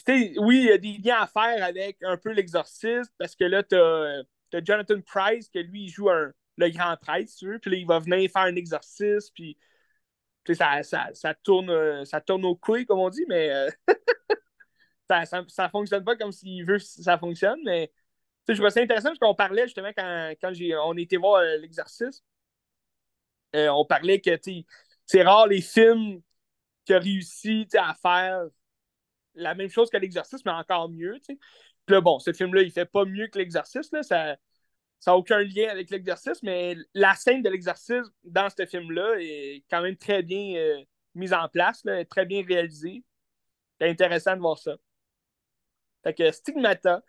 Puis, oui, il y a des liens à faire avec un peu l'exorciste, parce que là, tu as, Jonathan Price, que lui, il joue le grand prêtre, tu veux, puis là, il va venir faire un exorcisme, puis ça, ça, ça, tourne, ça tourne aux couilles, comme on dit, mais euh, (laughs) ça, ça, fonctionne pas comme s'il veut que ça fonctionne, mais je trouvais ça intéressant parce qu'on parlait justement quand, quand on était voir euh, l'exercice. Euh, on parlait que c'est rare les films qui ont réussi à faire la même chose que l'exercice, mais encore mieux. Puis là, bon, ce film-là, il fait pas mieux que l'exercice. Ça n'a aucun lien avec l'exercice, mais la scène de l'exercice dans ce film-là est quand même très bien euh, mise en place, très bien réalisée. C'est intéressant de voir ça. Fait que Stigmata,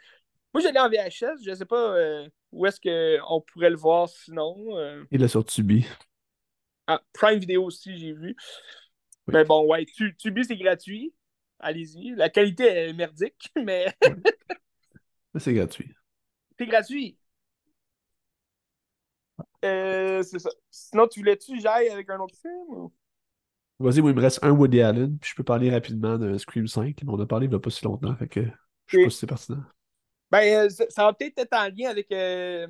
moi, j'allais en VHS. Je ne sais pas euh, où est-ce qu'on pourrait le voir sinon. Euh. Il est sur Tubi. Ah, Prime Video aussi, j'ai vu. Mais bon, ouais, Tubi, c'est gratuit. Allez-y. La qualité est merdique, (laughs) mais. c'est gratuit. C'est gratuit. Euh, c'est ça. Sinon, tu voulais-tu que j'aille avec un autre film? Vas-y, moi, il me reste un Woody Allen, puis je peux parler rapidement de Scream 5, mais on a parlé il n'y a pas si longtemps, fait que je sais pas si c'est pertinent. Ben, euh, ça va peut-être être en lien avec. Euh,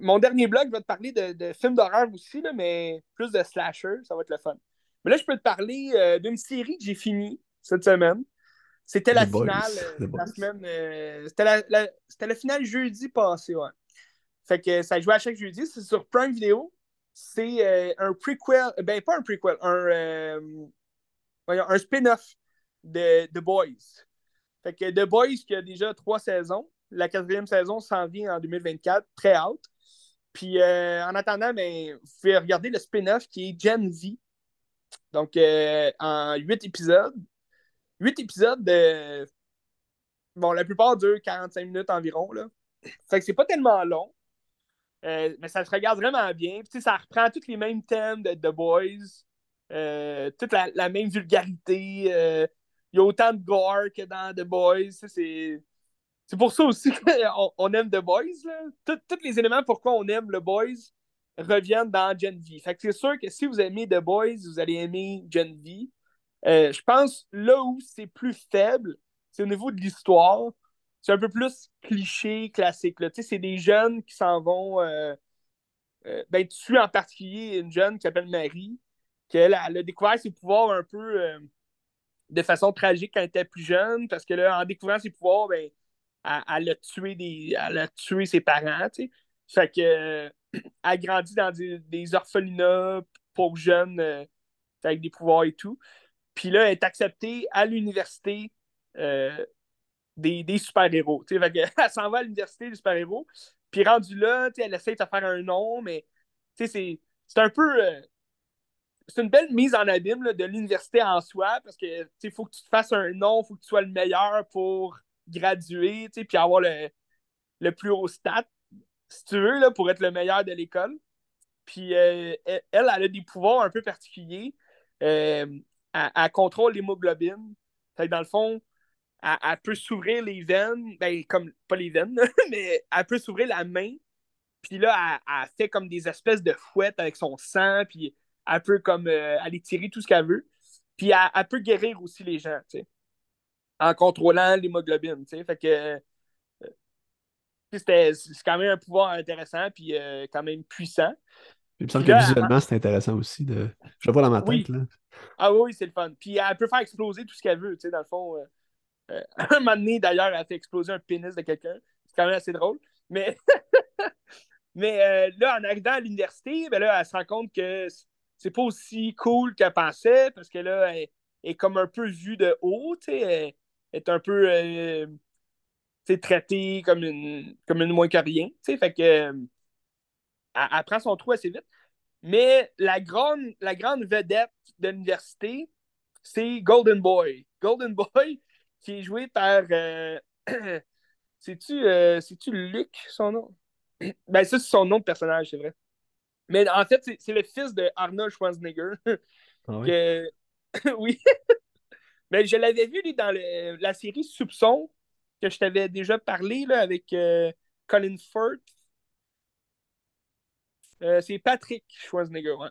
mon dernier blog va te parler de, films d'horreur aussi, là, mais plus de slasher, ça va être le fun. Mais là, je peux te parler euh, d'une série que j'ai finie cette semaine. C'était la finale. la semaine. C'était la, finale jeudi passé, ouais. Fait que ça jouait à chaque jeudi. C'est sur Prime Video. C'est un prequel. Ben, pas un prequel, un, un spin-off de The Boys. Fait que The Boys, qui a déjà trois saisons, la quatrième saison s'en vient en 2024, très haute. Puis euh, en attendant, ben, vous pouvez regarder le spin-off qui est Gen Z. Donc, euh, en huit épisodes. Huit épisodes de. Bon, la plupart durent 45 minutes environ. Là. Fait que c'est pas tellement long. Euh, mais ça se regarde vraiment bien. Puis, ça reprend tous les mêmes thèmes de The Boys. toute la, même vulgarité il y a autant de gore que dans The Boys. C'est, pour ça aussi (laughs) qu'on on aime The Boys. Tous les éléments pourquoi on aime The Boys reviennent dans Gen V. Fait que c'est sûr que si vous aimez The Boys, vous allez aimer Gen V. Euh, je pense là où c'est plus faible, c'est au niveau de l'histoire. c'est un peu plus cliché, classique. C'est des jeunes qui s'en vont. Euh, euh, ben, tu en particulier une jeune qui s'appelle Marie, qui elle, a découvert ses pouvoirs un peu de façon tragique quand elle était plus jeune, parce que là, en découvrant ses pouvoirs, ben, elle, a tué des, elle a tué ses parents. sais. Fait que elle a grandi dans des, orphelinats pour jeunes avec des pouvoirs et tout. Puis là, elle est acceptée à l'université des, des super-héros. (laughs) Elle s'en va à l'université des super-héros. Puis rendu là, elle essaie de faire un nom, mais c'est un peu. Euh, c'est une belle mise en abîme de l'université en soi, parce que il faut que tu te fasses un nom, il faut que tu sois le meilleur pour graduer, puis avoir le, le, plus haut stat, si tu veux, là, pour être le meilleur de l'école. Puis euh, elle, elle a des pouvoirs un peu particuliers. Euh, elle, contrôle l'hémoglobine. dans le fond, elle, peut s'ouvrir les veines, ben, comme, pas les veines, (laughs) mais elle peut s'ouvrir la main, puis là, elle, fait comme des espèces de fouettes avec son sang, puis elle peut comme euh, aller tirer tout ce qu'elle veut. Puis elle, peut guérir aussi les gens, tu sais, en contrôlant l'hémoglobine, tu sais. Fait que euh, c'est quand même un pouvoir intéressant, puis euh, quand même puissant. Il me semble que visuellement, c'est intéressant aussi. De... Je le vois dans ma tête. Là. Ah oui, c'est le fun. Puis elle peut faire exploser tout ce qu'elle veut, tu sais, dans le fond. Euh, (laughs) un moment donné, d'ailleurs, elle a fait exploser un pénis de quelqu'un. C'est quand même assez drôle. Mais, (laughs) mais euh, là, en arrivant à l'université, ben là, elle se rend compte que c'est pas aussi cool qu'elle pensait parce que là, elle, est comme un peu vue de haut. Elle, est un peu euh, traitée comme une, comme une moins que rien. Fait que, elle, elle, prend son trou assez vite. Mais la grande, la grande vedette de l'université, c'est Golden Boy. Golden (laughs) Boy, qui est joué par. Euh, (clears throat) c'est-tu euh, Luc, son nom? (clears throat) ben, ça, c'est son nom de personnage, c'est vrai. Mais en fait, c'est le fils de Arnold Schwarzenegger. (laughs) Ah oui? (laughs) oui. Mais je l'avais vu lui, dans la série Soupçon, que je t'avais déjà parlé là, avec euh, Colin Firth. C'est Patrick Schwarzenegger, ouais.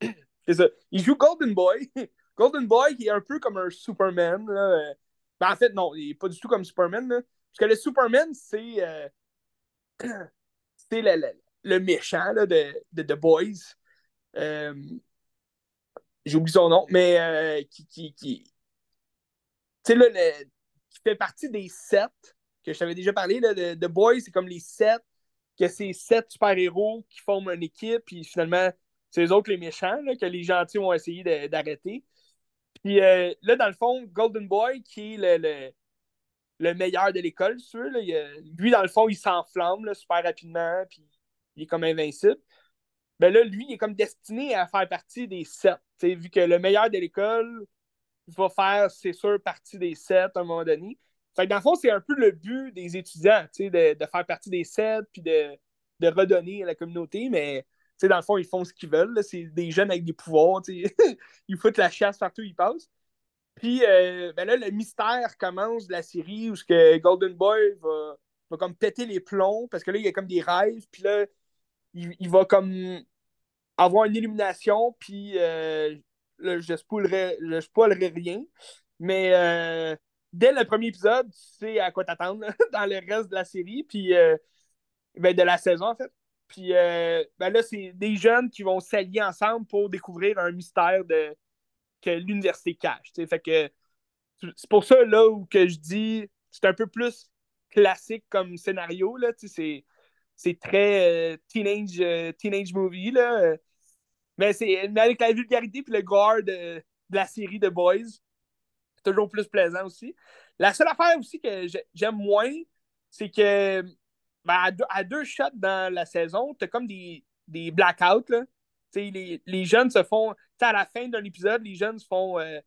(clears throat) c'est ça. Il joue Golden Boy. (laughs) Golden Boy, qui est un peu comme un Superman. Là. Ben, en fait, non, il n'est pas du tout comme Superman. Là. Parce que le Superman, c'est euh, (clears throat) le, le, méchant là, de, de The Boys. Euh, J'ai oublié son nom, mais euh, qui, qui, qui, là, qui fait partie des sept que je t'avais déjà parlé. Là, de The Boys, c'est comme les sept, que c'est sept super-héros qui forment une équipe, puis finalement, c'est eux autres les méchants là, que les gentils vont essayer d'arrêter. Puis euh, là, dans le fond, Golden Boy, qui est le, le, meilleur de l'école, lui, dans le fond, il s'enflamme super rapidement, puis il est comme invincible. Ben là, lui, il est comme destiné à faire partie des sept. Vu que le meilleur de l'école va faire, c'est sûr, partie des sept à un moment donné. Fait que dans le fond, c'est un peu le but des étudiants, de, de faire partie des sept, puis de, de redonner à la communauté, mais dans le fond, ils font ce qu'ils veulent. C'est des jeunes avec des pouvoirs. (laughs) ils foutent la chasse partout où ils passent. Puis euh, ben là, le mystère commence de la série où que Golden Boy va, va, comme péter les plombs parce que là, il y a comme des rêves. Puis là, il, va comme avoir une illumination. Puis euh, là, je spoilerai, je spoilerai rien. Mais euh, dès le premier épisode, tu sais à quoi t'attendre (laughs) dans le reste de la série. Puis ben, de la saison, en fait. Puis euh, ben là, c'est des jeunes qui vont s'allier ensemble pour découvrir un mystère de, que l'université cache. C'est pour ça là où que je dis c'est un peu plus classique comme scénario. Là, c'est, c'est très euh, teenage, euh, teenage movie. Là. Mais, c'est, avec la vulgarité et le gore de, la série de Boys, toujours plus plaisant aussi. La seule affaire aussi que j'aime moins, c'est que ben, à, deux, shots dans la saison, t'as comme des, blackouts. Les, les jeunes se font. À la fin d'un épisode, les jeunes se font. Euh,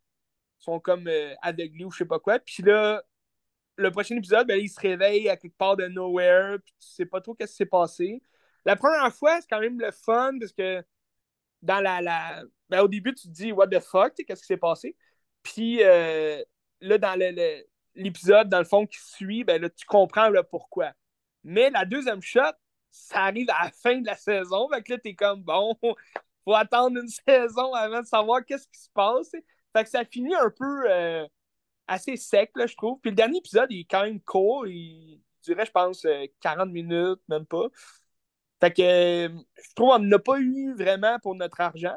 sont comme euh, aveuglés ou je sais pas quoi. Puis là, le prochain épisode, ben, ils se réveillent à quelque part de nowhere. Puis tu sais pas trop qu'est-ce qui s'est passé. La première fois, c'est quand même le fun parce que dans la. la... Ben, au début, tu te dis What the fuck, qu'est-ce qui s'est passé? Puis euh, là, dans l'épisode, dans le fond, qui suit, ben, là, tu comprends pourquoi. Mais la deuxième shot, ça arrive à la fin de la saison. Fait que là, t'es comme, bon, (laughs) faut attendre une (laughs) saison avant de savoir qu'est-ce qui se passe. Fait que ça finit un peu euh, assez sec, là, je trouve. Puis le dernier épisode, il est quand même court. Il durait, je pense, 40 euh, minutes, même pas. Fait que je trouve qu'on n'a pas eu vraiment pour notre argent.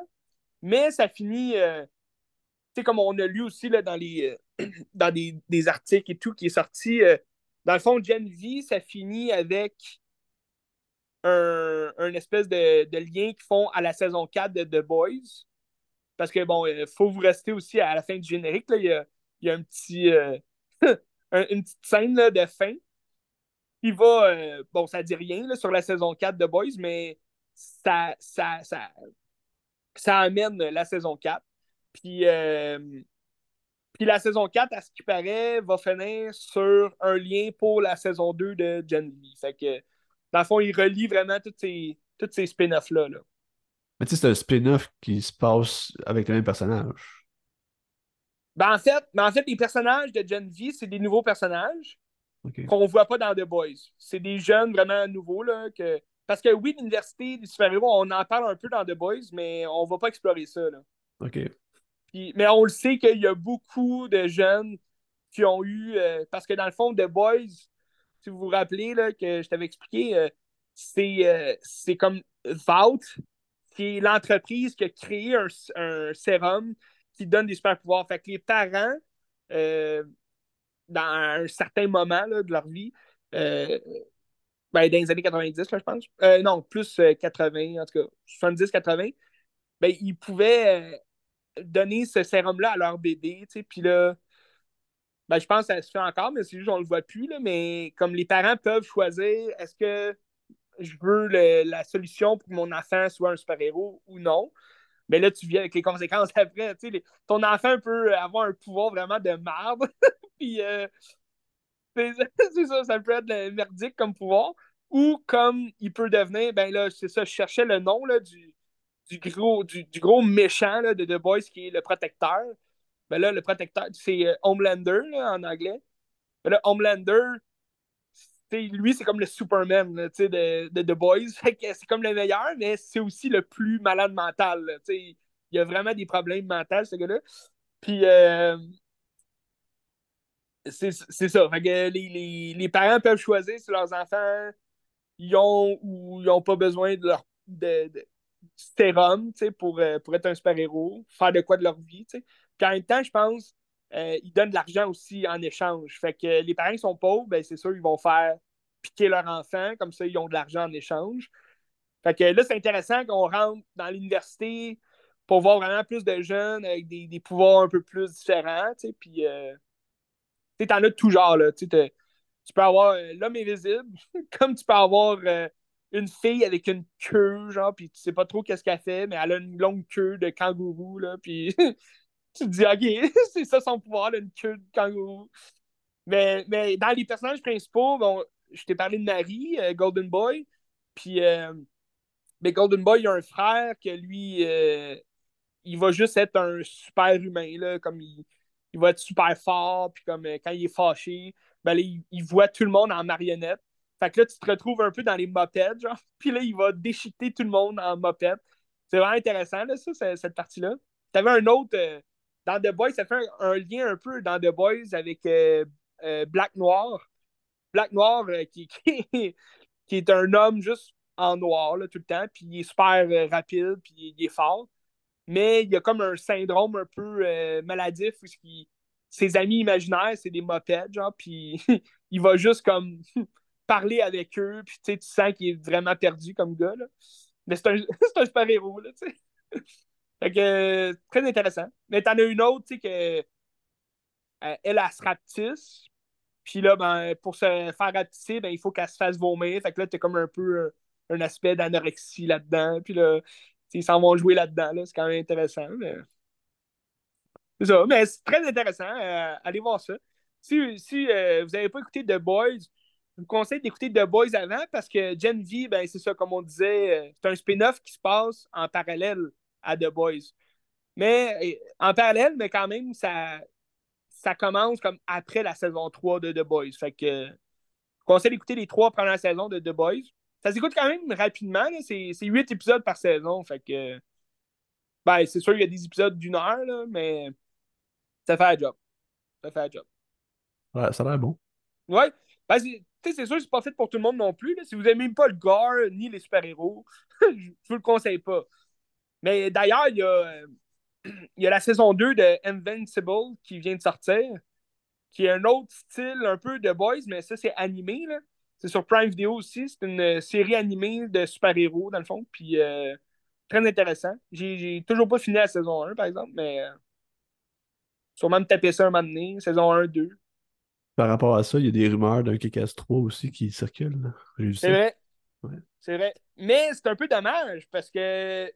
Mais ça finit, sais, comme on a lu aussi là, dans, les, euh, (clears throat) dans des, articles et tout qui est sorti. dans le fond, Gen V, ça finit avec un, espèce de, de lien qu'ils font à la saison 4 de The Boys. Parce que, bon, il faut vous rester aussi à la fin du générique. Là, il, y a, y a un petit, euh, (laughs) une petite scène de fin. Il va, euh, bon, ça dit rien sur la saison 4 de Boys, mais ça, ça, ça, ça amène la saison 4. Puis, euh, puis la saison 4, à ce qui paraît, va finir sur un lien pour la saison 2 de Gen V. Fait que, dans le fond, il relie vraiment tous ces, toutes ces spin-offs-là. Là. Mais tu sais, c'est un spin-off qui se passe avec le même personnage. Ben, en fait, ben, en fait, les personnages de Gen V, c'est des nouveaux personnages qu'on ne voit pas dans The Boys. C'est des jeunes vraiment nouveaux. Là, que... Parce que oui, l'université des super-héros, on en parle un peu dans The Boys, mais on ne va pas explorer ça. Là. OK. Mais on le sait qu'il y a beaucoup de jeunes qui ont eu. Euh, parce que dans le fond, The Boys, si vous vous rappelez là, que je t'avais expliqué, euh, euh, c'est comme Vault, qui est l'entreprise qui a créé un, un sérum qui donnent des super pouvoirs. Fait que les parents, dans un certain moment de leur vie, ben, dans les années 90, là, je pense, non, plus 80, en tout cas, 70-80, ben, ils pouvaient donner ce sérum-là à leur bébé, tu sais, puis là, ben, je pense que ça se fait encore, mais c'est juste qu'on le voit plus, là, mais comme les parents peuvent choisir, est-ce que je veux la solution pour que mon enfant soit un super-héros ou non. Mais là, tu viens avec les conséquences (laughs) après. Tu sais, ton enfant peut avoir un pouvoir vraiment de marbre. (laughs) Puis, euh, (laughs) c'est ça, ça peut être merdique comme pouvoir. Ou comme il peut devenir, ben là, c'est ça, je cherchais le nom là, du, du, gros, du, gros méchant de The Boys qui est le protecteur. Ben là, le protecteur, c'est euh, Homelander en anglais. Ben là, Homelander, lui, c'est comme le Superman de, de, The Boys. (laughs) c'est comme le meilleur, mais c'est aussi le plus malade mental. il y a vraiment des problèmes mentaux, ce gars-là. Puis, euh, c'est ça. les, parents peuvent choisir si leurs enfants ils ont ou ils n'ont pas besoin de leur sérum pour, euh, pour être un super-héros, faire de quoi de leur vie. Puis en même temps, je pense euh, ils donnent de l'argent aussi en échange. Fait que les parents qui sont pauvres, ben, c'est sûr, ils vont faire piquer leur enfant, comme ça, ils ont de l'argent en échange. Fait que là, c'est intéressant qu'on rentre dans l'université pour voir vraiment plus de jeunes avec des, pouvoirs un peu plus différents, puis euh, tu en as de tout genre, tu peux avoir euh, l'homme invisible, (laughs) comme tu peux avoir une fille avec une queue, genre, puis tu sais pas trop qu'est-ce qu'elle fait, mais elle a une longue queue de kangourou, là, puis (laughs) tu te dis, OK, (laughs) c'est ça son pouvoir, une queue de kangourou. Mais, mais dans les personnages principaux, bon, je t'ai parlé de Marie, euh, Golden Boy. Puis, euh, mais Golden Boy, il a un frère que lui, euh, il va juste être un super humain, là, comme il, il va être super fort, puis comme quand il est fâché, ben il, voit tout le monde en marionnette. Fait que là, tu te retrouves un peu dans les mopettes, genre. (laughs) Puis là, il va déchiqueter tout le monde en mopette. C'est vraiment intéressant, là, ça, cette partie-là. T'avais un autre dans The Boys, ça fait un, lien un peu dans The Boys avec euh, euh, Black Noir. Black Noir, euh, qui, (laughs) qui, est un homme juste en noir tout le temps, puis il est super rapide, puis il est fort. Mais il y a comme un syndrome un peu maladif où ses amis imaginaires, c'est des mopettes, genre, puis (laughs) il va juste comme parler avec eux, puis tu sens qu'il est vraiment perdu comme gars. Là. Mais c'est un, (laughs) un super-héros, là, tu sais. (laughs) Fait que, très intéressant. Mais t'en as une autre, tu sais, que euh, elle, elle, se rapetisse. Puis là, ben, pour se faire rapetisser, ben, il faut qu'elle se fasse vomir. Fait que là, t'as comme un peu un, aspect d'anorexie là-dedans. Puis là, ils s'en vont jouer là-dedans. Là. C'est quand même intéressant. Mais... C'est ça. Mais c'est très intéressant. Euh, allez voir ça. Si, si euh, vous n'avez pas écouté The Boys, je vous conseille d'écouter The Boys avant parce que Gen V, ben, c'est ça, comme on disait, c'est un spin-off qui se passe en parallèle à The Boys. Mais en parallèle, mais quand même, ça, ça commence comme après la saison 3 de The Boys. Fait que je conseille d'écouter les trois premières saisons de The Boys. Ça s'écoute quand même rapidement. C'est huit épisodes par saison. Fait que ben, c'est sûr qu'il y a des épisodes d'une heure, là, mais ça fait un job. ça fait la job. Ouais, ça a l'air bon. Ouais. Ben, c'est sûr, c'est pas fait pour tout le monde non plus. Là. Si vous aimez pas le gore ni les super-héros, (laughs) je vous le conseille pas. Mais d'ailleurs, il y a, (clears throat) euh, y a la saison 2 de Invincible qui vient de sortir, qui est un autre style un peu de Boys, mais ça, c'est animé. Là. C'est sur Prime Video aussi. C'est une série animée de super-héros, dans le fond. Puis euh, très intéressant. J'ai toujours pas fini la saison 1, par exemple, mais euh, sûrement me taper ça un moment donné. Saison 1, 2. Par rapport à ça, il y a des rumeurs d'un KKS 3 aussi qui circulent. C'est vrai. C'est vrai. Mais c'est un peu dommage parce que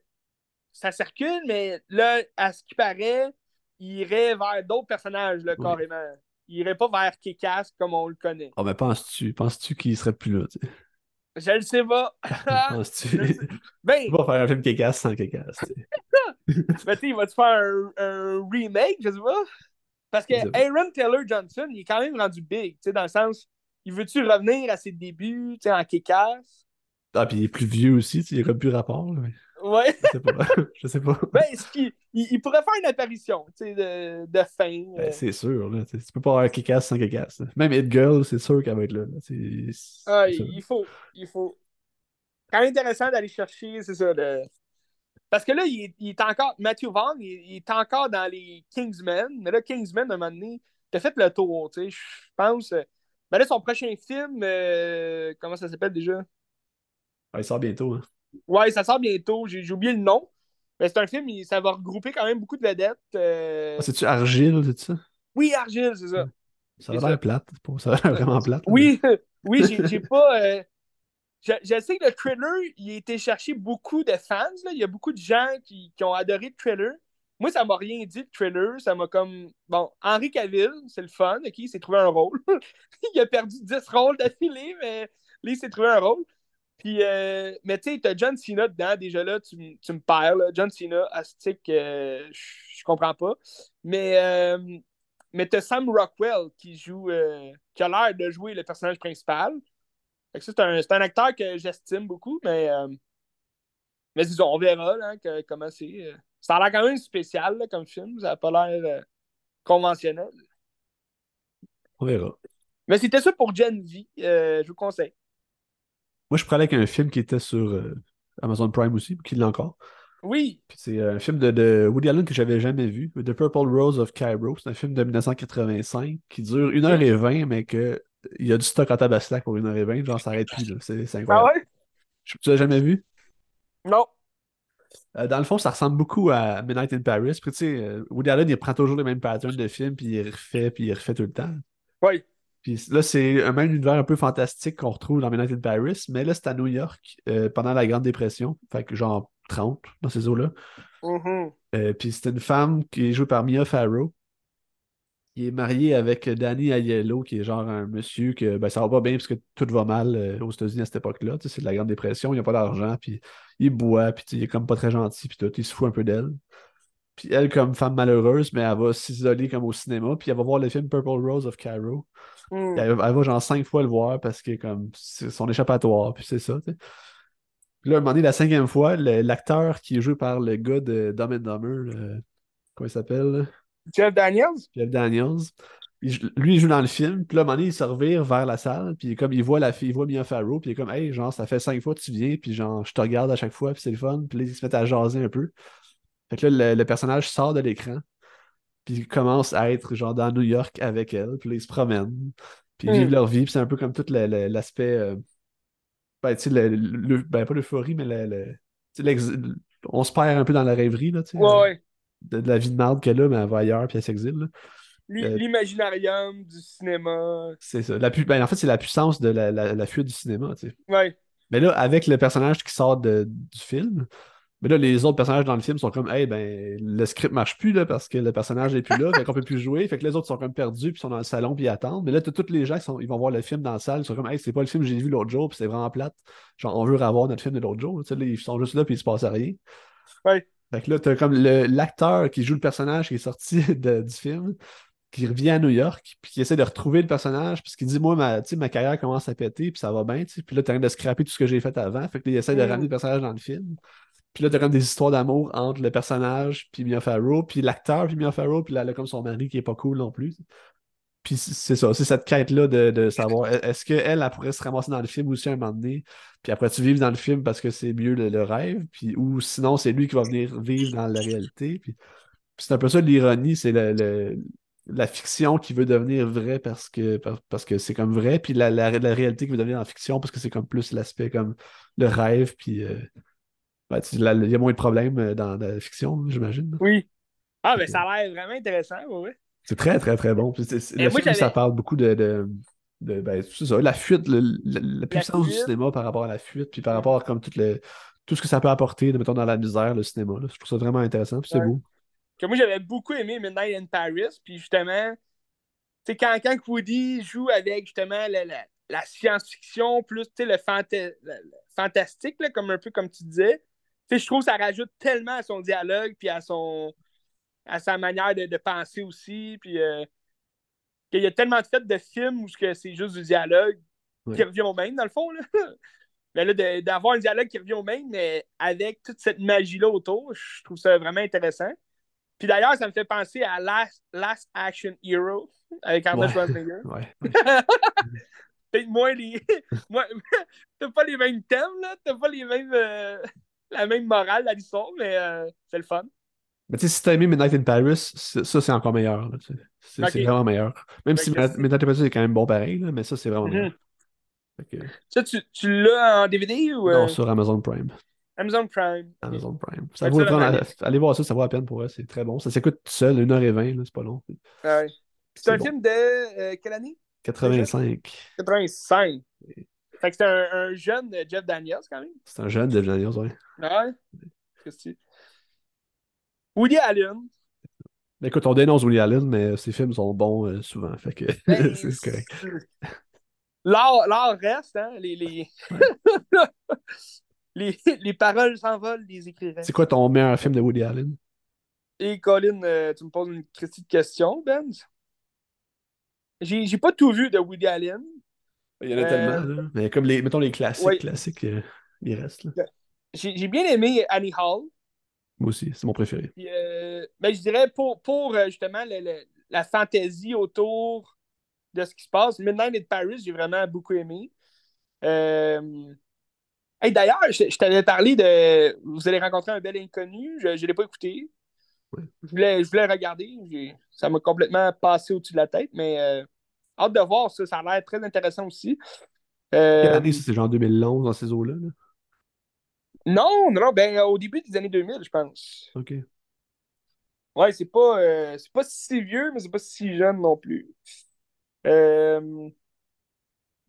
ça circule, mais là, à ce qui paraît, il irait vers d'autres personnages, là, carrément. Il irait pas vers Kikas comme on le connaît. Oh, mais penses-tu penses qu'il serait plus là, tu sais? Je le sais pas. (laughs) (laughs) penses-tu? Ben... Il va faire un film Kikas sans Kikas, Mais tu (laughs) il va-tu faire un, remake, je sais pas? Parce que Aaron Taylor Johnson, il est quand même rendu big, tu sais, dans le sens, il veut-tu revenir à ses débuts, tu sais, en Kikas? Ah, puis il est plus vieux aussi, tu sais, il n'y a plus rapport, là, mais... Ouais. Je sais pas. (laughs) Je sais pas. Ben, il, il, pourrait faire une apparition de, de fin. Ben, euh. c'est sûr. Là, tu peux pas avoir Kikas sans Kikas. Même Hit Girl, c'est sûr qu'elle va être là. ah, il faut. Il faut. Quand même intéressant d'aller chercher, c'est ça. De... Parce que là, il est, encore. Matthew Vaughn, il, est encore dans les Kingsmen. Mais là, Kingsmen, à un moment donné, t'as fait le tour, tu sais. Je pense. Ben là, son prochain film, euh, comment ça s'appelle déjà? il sort bientôt. Hein. Ouais, ça sort bientôt. J'ai oublié le nom. Mais c'est un film, ça va regrouper quand même beaucoup de vedettes. Euh. Ah, c'est-tu Argile, c'est ça? Oui, Argile, c'est ça. Ça a l'air plate. Ça a l'air vraiment plate. Oui, (laughs) oui, j'ai pas. Euh, je, sais que le trailer, il a été chercher beaucoup de fans. Là. Il y a beaucoup de gens qui, qui ont adoré le trailer. Moi, ça m'a rien dit, le trailer. Ça m'a comme. Bon, Henri Cavill, c'est le fun, OK? Il s'est trouvé un rôle. (laughs) il a perdu 10 rôles d'affilée, mais là, il s'est trouvé un rôle. Puis, euh, mais tu sais, t'as John Cena dedans, déjà là, tu, me perds. John Cena, Astic, euh, je comprends pas. Mais, euh, mais t'as Sam Rockwell qui joue, euh, qui a l'air de jouer le personnage principal. C'est un, un, acteur que j'estime beaucoup, mais, mais disons, on verra là, comment c'est. Ça a l'air quand même spécial là, comme film, ça n'a pas l'air conventionnel. On verra. Mais c'était ça pour Gen V, je vous conseille. Moi, je parlais avec un film qui était sur euh, Amazon Prime aussi, qui l'a encore. Oui. C'est un film de, Woody Allen que j'avais jamais vu, The Purple Rose of Cairo. C'est un film de 1985 qui dure 1h20, mais que il y a du stock en tabaslac pour 1h20, genre ça n'arrête plus. C'est incroyable. Ah ouais? Tu l'as jamais vu? Non. Euh, dans le fond, ça ressemble beaucoup à Midnight in Paris. Puis tu sais, euh, Woody Allen, il prend toujours les mêmes patterns de films, puis il refait, puis il refait tout le temps. Oui. Puis là, c'est un même univers un peu fantastique qu'on retrouve dans Midnight in Paris, mais là, c'est à New York euh, pendant la Grande Dépression, fait que genre 30 dans ces eaux-là. Euh, puis c'est une femme qui est jouée par Mia Farrow, qui est mariée avec Danny Aiello, qui est genre un monsieur que ben, ça va pas bien parce que tout va mal euh, aux États-Unis à cette époque-là. C'est de la Grande Dépression, il a pas d'argent, puis il boit, puis il est comme pas très gentil, puis tout, il se fout un peu d'elle. Puis elle, comme femme malheureuse, mais elle va s'isoler comme au cinéma, puis elle va voir le film Purple Rose of Cairo. Hmm. Elle, va genre cinq fois le voir parce que comme c'est son échappatoire, puis c'est ça. Puis là, à un moment donné, la cinquième fois, l'acteur qui est joué par le gars de Dumb and Dumber, comment il s'appelle? Jeff Daniels? Jeff Daniels. lui, il joue dans le film, puis là, à un moment donné, il se revire vers la salle, puis comme il voit la fille, il voit Mia Farrow, puis il est comme, hey, genre, ça fait cinq fois que tu viens, puis genre, je te regarde à chaque fois, puis c'est le fun, puis là, il se met à jaser un peu. Fait que là, le, personnage sort de l'écran, puis il commence à être genre dans New York avec elle, puis là, ils se promènent, puis ils vivent hmm. leur vie, puis c'est un peu comme tout l'aspect. Euh, ben, tu sais, le, ben, pas l'euphorie, mais le, on se perd un peu dans la rêverie, là, tu sais. Ouais, de, la vie de merde qu'elle a, mais elle va ailleurs, puis elle s'exile. Euh, l'imaginarium du cinéma. C'est ça. La ben, en fait, c'est la puissance de la, la, fuite du cinéma, tu sais. Ouais. Mais là, avec le personnage qui sort de, du film, mais là, les autres personnages dans le film sont comme, hey, ben, le script marche plus, là, parce que le personnage n'est plus là, fait qu'on peut plus jouer. Fait que les autres sont comme perdus, puis sont dans le salon, puis ils attendent. Mais là, tous les gens, sont, ils vont voir le film dans la salle, ils sont comme, hey, c'est pas le film que j'ai vu l'autre jour, puis c'est vraiment plate. Genre, on veut revoir notre film de l'autre jour. Tu sais, ils sont juste là, puis il se passe rien. Ouais. Fait que là, t'as comme l'acteur qui joue le personnage qui est sorti (laughs) du film, qui revient à New York, puis qui essaie de retrouver le personnage, puis qui dit Moi, ma, ma carrière commence à péter, puis ça va bien, puis là, t'as rien de scraper tout ce que j'ai fait avant. Fait que là, il essaie de mm. ramener le personnage dans le film. Puis là, t'as comme des histoires d'amour entre le personnage, puis Mia Farrow, puis l'acteur, puis Mia Farrow, puis là, elle a comme son mari qui est pas cool non plus. Puis c'est ça, c'est cette quête-là de, de savoir est-ce qu'elle, elle pourrait se ramasser dans le film aussi un moment donné, puis après tu vives dans le film parce que c'est mieux le, rêve, puis ou sinon c'est lui qui va venir vivre dans la réalité. Puis, c'est un peu ça l'ironie, c'est le, la fiction qui veut devenir vraie parce que parce que c'est comme vrai, puis la, la, réalité qui veut devenir en fiction parce que c'est comme plus l'aspect comme le rêve, puis euh, ben, il y a moins de problèmes euh, dans, la fiction, j'imagine. Oui. Ah, mais ben, ça a l'air vraiment intéressant, oui. C'est très, très, très bon. le film, ça parle beaucoup de, de, de ben, ça, la fuite, la puissance du cinéma par rapport à la fuite, puis par rapport à comme tout, le, tout ce que ça peut apporter, de, mettons, dans la misère, le cinéma. Je trouve ça vraiment intéressant, puis c'est beau que moi j'avais beaucoup aimé Midnight in Paris, puis justement, tu quand, quand Woody joue avec justement la, la, science-fiction plus le, fantastique, là, comme un peu comme tu disais, je trouve que ça rajoute tellement à son dialogue, puis à son à sa manière de, penser aussi, puis euh, qu'il y a tellement de fait de films où c'est juste du dialogue qui revient au même, dans le fond. Là. Mais (laughs) là, d'avoir un dialogue qui revient au même, mais avec toute cette magie-là autour, je trouve ça vraiment intéressant. Puis d'ailleurs, ça me fait penser à Last, Last Action Hero avec Arnold Schwarzenegger. (laughs) Ouais. (laughs) Peut-être moins les. T'as pas les mêmes thèmes, là. T'as pas les mêmes. Euh, la même morale à l'histoire, mais euh, c'est le fun. Mais tu sais, si t'as aimé Midnight in Paris, ça, c'est encore meilleur. C'est vraiment meilleur. Même si Midnight in Paris est quand même bon pareil, là, mais ça, c'est vraiment meilleur. Mhm. Ça, tu, tu l'as en DVD ou. Non, euh? sur Amazon Prime. Amazon Prime. Amazon Prime. Ça vaut allez voir ça, ça vaut la peine pour eux, c'est très bon. Ça s'écoute tout seul, 1h20, c'est pas long. Ah ouais. C'est un film de euh, quelle année? 85. 85. Fait que c'est un, jeune Jeff Daniels quand même. C'est un jeune Jeff Daniels, oui. Ah ouais? Woody Allen. Écoute, on dénonce Woody Allen, mais ses films sont bons euh, souvent. Fait que ben, (laughs) c'est correct. L'art reste, hein? Les, (laughs) les... les, paroles s'envolent des écrivains. C'est quoi ton meilleur film de Woody Allen? Et Colin, euh, tu me poses une petite question, Ben. J'ai pas tout vu de Woody Allen. Il y en a tellement, là. Euh, Mais comme les, mettons les classiques, classiques, il reste. Là. J'ai bien aimé Annie Hall. Moi aussi, c'est mon préféré. ben, je dirais pour, pour justement la fantaisie autour de ce qui se passe. Midnight in Paris, j'ai vraiment beaucoup aimé. Euh, D'ailleurs, je, t'avais parlé de. Vous allez rencontrer un bel inconnu. Je ne l'ai pas écouté. Je, voulais, je voulais regarder. Ça m'a complètement passé au-dessus de la tête, mais euh, hâte de voir ça. Ça a l'air très intéressant aussi. Euh... Quelle année, c'est genre 2011 dans ces eaux-là? Non, non, ben au début des années 2000, je pense. OK. Ouais, c'est pas, euh, c'est pas si vieux, mais c'est pas si jeune non plus.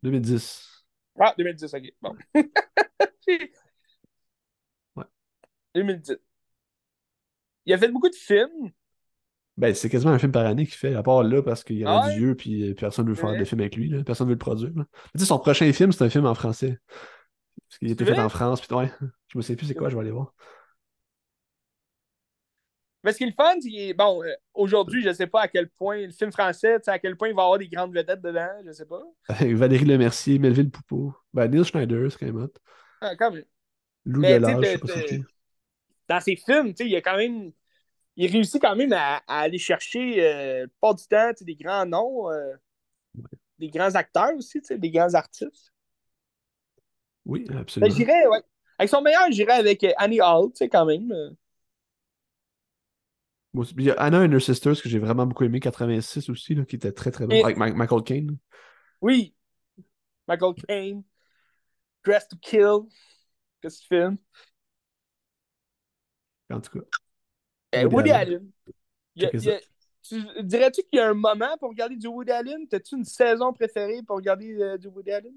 2010. Euh, ah, 2010, ok. Bon. (laughs) ouais. 2010. Il a fait beaucoup de films. Ben, c'est quasiment un film par année qu'il fait, à part là, parce qu'il est rendu vieux, puis personne ne veut faire de film avec lui, personne ne veut le produire. Tu sais, son prochain film, c'est un film en français. Parce qu'il était fait en France, puis ouais, je me sais plus c'est quoi, je vais aller voir. Mais ce qui est le fun, c'est bon, euh, aujourd'hui, je ne sais pas à quel point le film français, à quel point il va y avoir des grandes vedettes dedans, je ne sais pas. (laughs) Valérie Lemercier, Melville Poupeau, ben, Neil Schneider, c'est quand même hot. Ah, quand même. Lou Delage, je sais pas si Dans ses films, il a quand même. Il réussit quand même à, aller chercher, euh, pas du temps, des grands noms, euh, des grands acteurs aussi, des grands artistes. Oui, absolument. Ben, ouais. Avec son meilleur, j'irais avec Annie Hall, quand même. Il y a Anna and Her Sisters que j'ai vraiment beaucoup aimé, 86 aussi, là, qui était très très bon, avec Michael Caine. Oui, Michael Caine, Dress to Kill, qu'est-ce que tu fais? En tout cas. Eh, Woody, Allen. tu dirais-tu qu'il y a un moment pour regarder du Woody Allen? T'as-tu une saison préférée pour regarder euh, du Woody Allen?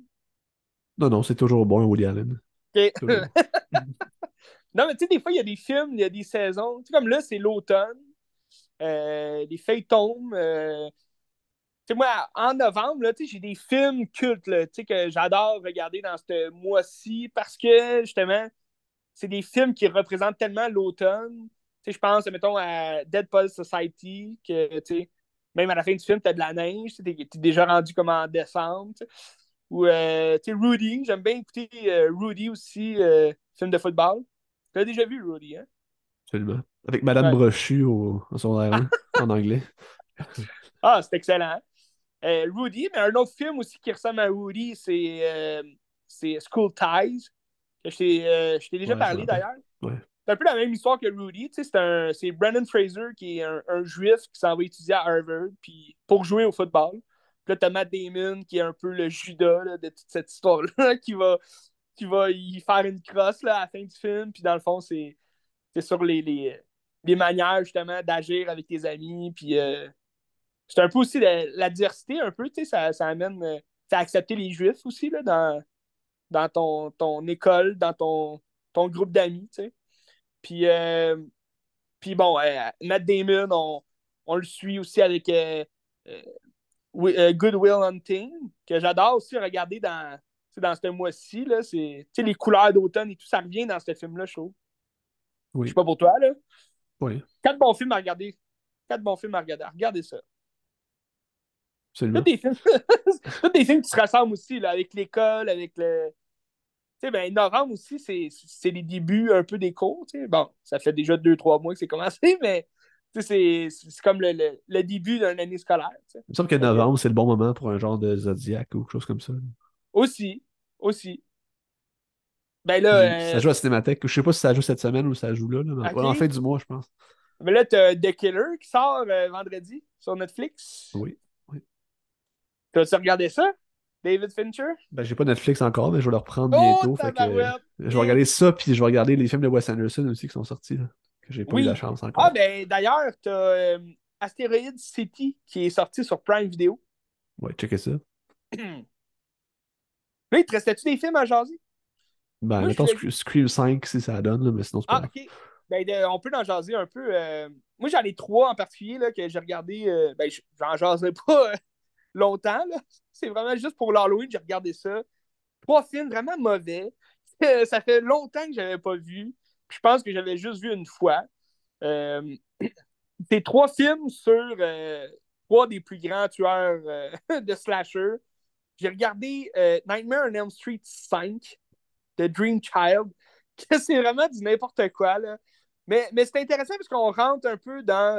Non, non, c'est toujours bon, Woody Allen. (laughs) Non, mais tu sais, des fois, il y a des films, il y a des saisons. Tu sais, comme là, c'est l'automne. Euh, les feuilles tombent. Euh. Tu sais, moi, en novembre, j'ai des films cultes là, que j'adore regarder dans ce mois-ci parce que, justement, c'est des films qui représentent tellement l'automne. Tu sais, je pense, mettons, à Dead Poll Society, que, tu sais, même à la fin du film, tu as de la neige, tu es, déjà rendu comme en décembre. Ou, euh, tu sais, Rudy, j'aime bien écouter Rudy aussi, film de football. Tu as déjà vu Rudy, hein? Absolument. Avec Madame Brochu au, son air (laughs) en anglais. ah, c'est excellent. Euh, Rudy, mais un autre film aussi qui ressemble à Rudy, c'est euh, School Ties. Que je t'ai euh, déjà parlé d'ailleurs. C'est un peu la même histoire que Rudy. C'est Brandon Fraser qui est un, un juif qui s'en va étudier à Harvard puis pour jouer au football. Puis là, t'as Matt Damon qui est un peu le Judas de toute cette histoire-là (laughs) qui va, qui va y faire une crosse là, à la fin du film. Puis dans le fond, c'est sur les, les, les, manières justement d'agir avec tes amis. Puis c'est un peu aussi la, diversité, un peu, tu sais, ça, ça amène euh, à accepter les juifs aussi là, dans, dans ton, ton école, dans ton, ton groupe d'amis, tu sais. Puis, euh, puis bon, euh, Matt Damon, on, on, le suit aussi avec Good Will Hunting, que j'adore aussi regarder dans, dans ce mois-ci. Les couleurs d'automne et tout, ça revient dans ce film-là, je trouve. Oui. Je sais pas pour toi, là. Oui. Quatre bons films à regarder. Quatre bons films à regarder. Regardez ça. Tous des, films... (laughs) des films qui se ressemblent aussi, là, avec l'école, avec le. Tu sais, ben, novembre aussi, c'est les débuts un peu des cours. Bon, ça fait déjà deux, trois mois que c'est commencé, (laughs) mais c'est comme le, le, le début d'une année scolaire. Il me semble que novembre, c'est le bon moment pour un genre de Zodiac ou quelque chose comme ça. Aussi, aussi. Ben là. Ça joue à Cinémathèque. Je sais pas si ça joue cette semaine ou ça joue là, mais en fin du mois, je pense. Mais là, tu as The Killer qui sort euh, vendredi sur Netflix. Oui. T'as-tu regardé ça? David Fincher? Ben, j'ai pas Netflix encore, mais je vais le reprendre oh, bientôt. Fait que, je vais regarder ça, puis je vais regarder les films de Wes Anderson aussi qui sont sortis, là, que j'ai pas eu la chance encore. Ah, ben d'ailleurs, t'as euh, Asteroid City qui est sorti sur Prime Video. Ouais, checker ça. (clears throat) là, il te restait-tu des films à jaser? Ben, Moi, mettons Scream 5 si ça donne, là, mais sinon c'est pas. Ah, ok. Ben, on peut en jaser un peu. Euh... Moi, j'en ai trois en particulier là, que j'ai regardé. Euh... Ben, j'en jaserai pas (laughs) longtemps. C'est vraiment juste pour l'Halloween, j'ai regardé ça. Trois films vraiment mauvais. (laughs) ça fait longtemps que je n'avais pas vu. Je pense que j'avais juste vu une fois. Euh, (clears throat) c'est trois films sur euh, trois des plus grands tueurs euh, (laughs) de slasher. J'ai regardé Nightmare on Elm Street 5 de Dream Child, (laughs) c'est vraiment du n'importe quoi. Là. Mais, mais c'est intéressant parce qu'on rentre un peu dans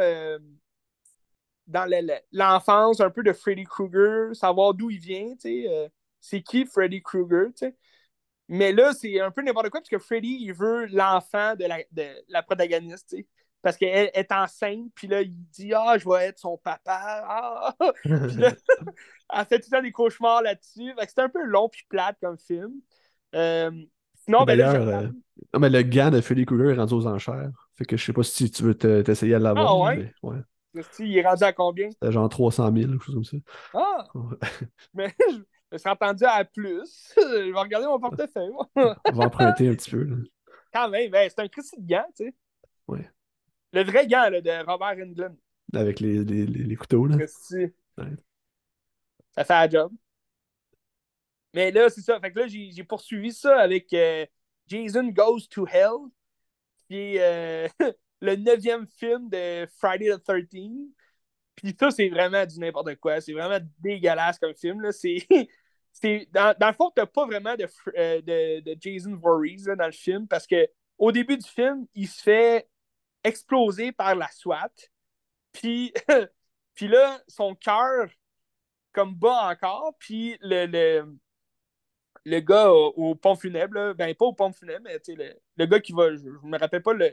dans l'enfance un peu de Freddy Krueger, savoir d'où il vient, euh, c'est qui Freddy Krueger, Mais là, c'est un peu n'importe quoi parce que Freddy, il veut l'enfant de la, de la protagoniste, Parce qu'elle est enceinte, puis là, il dit Ah, je vais être son papa. Ah! (laughs) (laughs) (laughs) elle fait tout le temps des cauchemars là-dessus. C'est un peu long puis plate comme film. Euh, ben euh, non, mais le gars de Freddy Krueger est rendu aux enchères. Fait que je sais pas si tu veux t'essayer à l'avoir. Ah ouais? ouais. Il est rendu à combien? C'était genre 300 000 ou quelque chose comme ça. Ah! Mais je me suis entendu à plus. (laughs) Je vais regarder mon portefeuille, moi. On va emprunter un petit peu. Là. Quand même, ben, c'est un Christy de gant, tu sais. Oui. Le vrai gant là, de Robert Englund. Avec les, les, les, couteaux, là. Ouais. Ça fait la job. Mais là, c'est ça. Fait que là, j'ai poursuivi ça avec euh, Jason Goes to Hell, qui est euh, (laughs) le neuvième film de Friday the 13th. Puis ça, c'est vraiment du n'importe quoi. C'est vraiment dégueulasse comme film. C'est, (laughs) dans, dans le fond, t'as pas vraiment de, euh, de, de, Jason Voorhees dans le film parce que au début du film, il se fait exploser par la SWAT. Puis, (laughs) puis là, son cœur comme bat encore. Puis le, le, le gars au, pont funèbre, ben pas au pont funèbre, mais le, le gars qui va, je, je me rappelle pas le,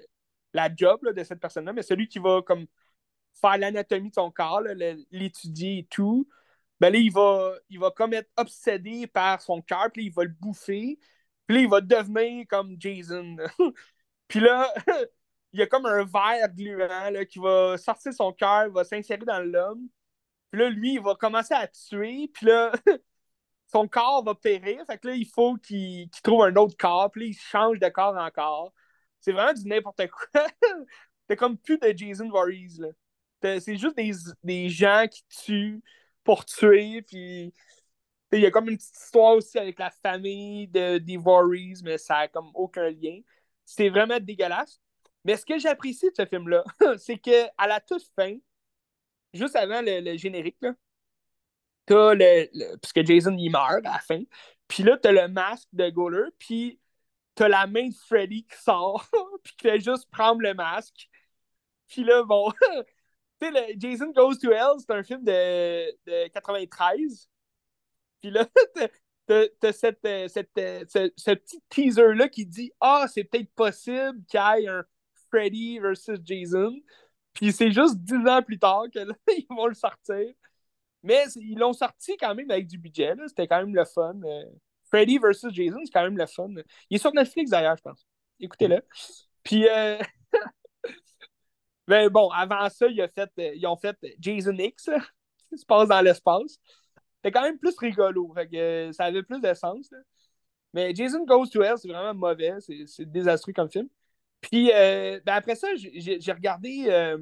la job de cette personne-là, mais celui qui va comme faire l'anatomie de son corps, l'étudier et tout, ben là, il va, il va comme être obsédé par son cœur, puis il va le bouffer, puis là, il va devenir comme Jason. (laughs) puis là, (laughs) il y a comme un verre gluant là, qui va sortir son cœur, va s'insérer dans l'homme. Puis là, lui, il va commencer à tuer, puis là, (laughs) son corps va périr. Fait que là, il faut qu'il trouve un autre corps, puis là, il change de corps encore. C'est vraiment du n'importe quoi. T'as comme plus de Jason Voorhees, là. C'est juste des, des, gens qui tuent pour tuer, puis il y a comme une petite histoire aussi avec la famille de, des mais ça a comme aucun lien. C'est vraiment dégueulasse. Mais ce que j'apprécie de ce film-là, (laughs) c'est qu'à la toute fin, juste avant le, générique, là, t'as le, le, Puisque Jason, il meurt à la fin. Puis là, t'as le masque de Goller, puis t'as la main de Freddy qui sort, (laughs) puis qui fait juste prendre le masque. Puis là, bon, (laughs) Tu sais, Jason Goes to Hell, c'est un film de, de 93. Puis là, (laughs) t'as cette, euh, cette, euh, ce, ce petit teaser-là qui dit Ah, c'est peut-être possible qu'il y ait un Freddy versus Jason. Puis c'est juste dix ans plus tard que là, (laughs) ils vont le sortir. Mais ils l'ont sorti quand même avec du budget. C'était quand même le fun. euh. Freddy versus Jason, c'est quand même le fun. Il est sur Netflix d'ailleurs, je pense. Écoutez-le. Puis, euh... (laughs) ben bon, avant ça, il a fait, euh, ils ont fait Jason X, qui (laughs) se passe dans l'espace. C'était quand même plus rigolo. Fait euh, ça avait plus de sens. Mais Jason Goes to Hell, c'est vraiment mauvais. C'est désastreux comme film. Puis euh, ben après ça, j'ai regardé, euh,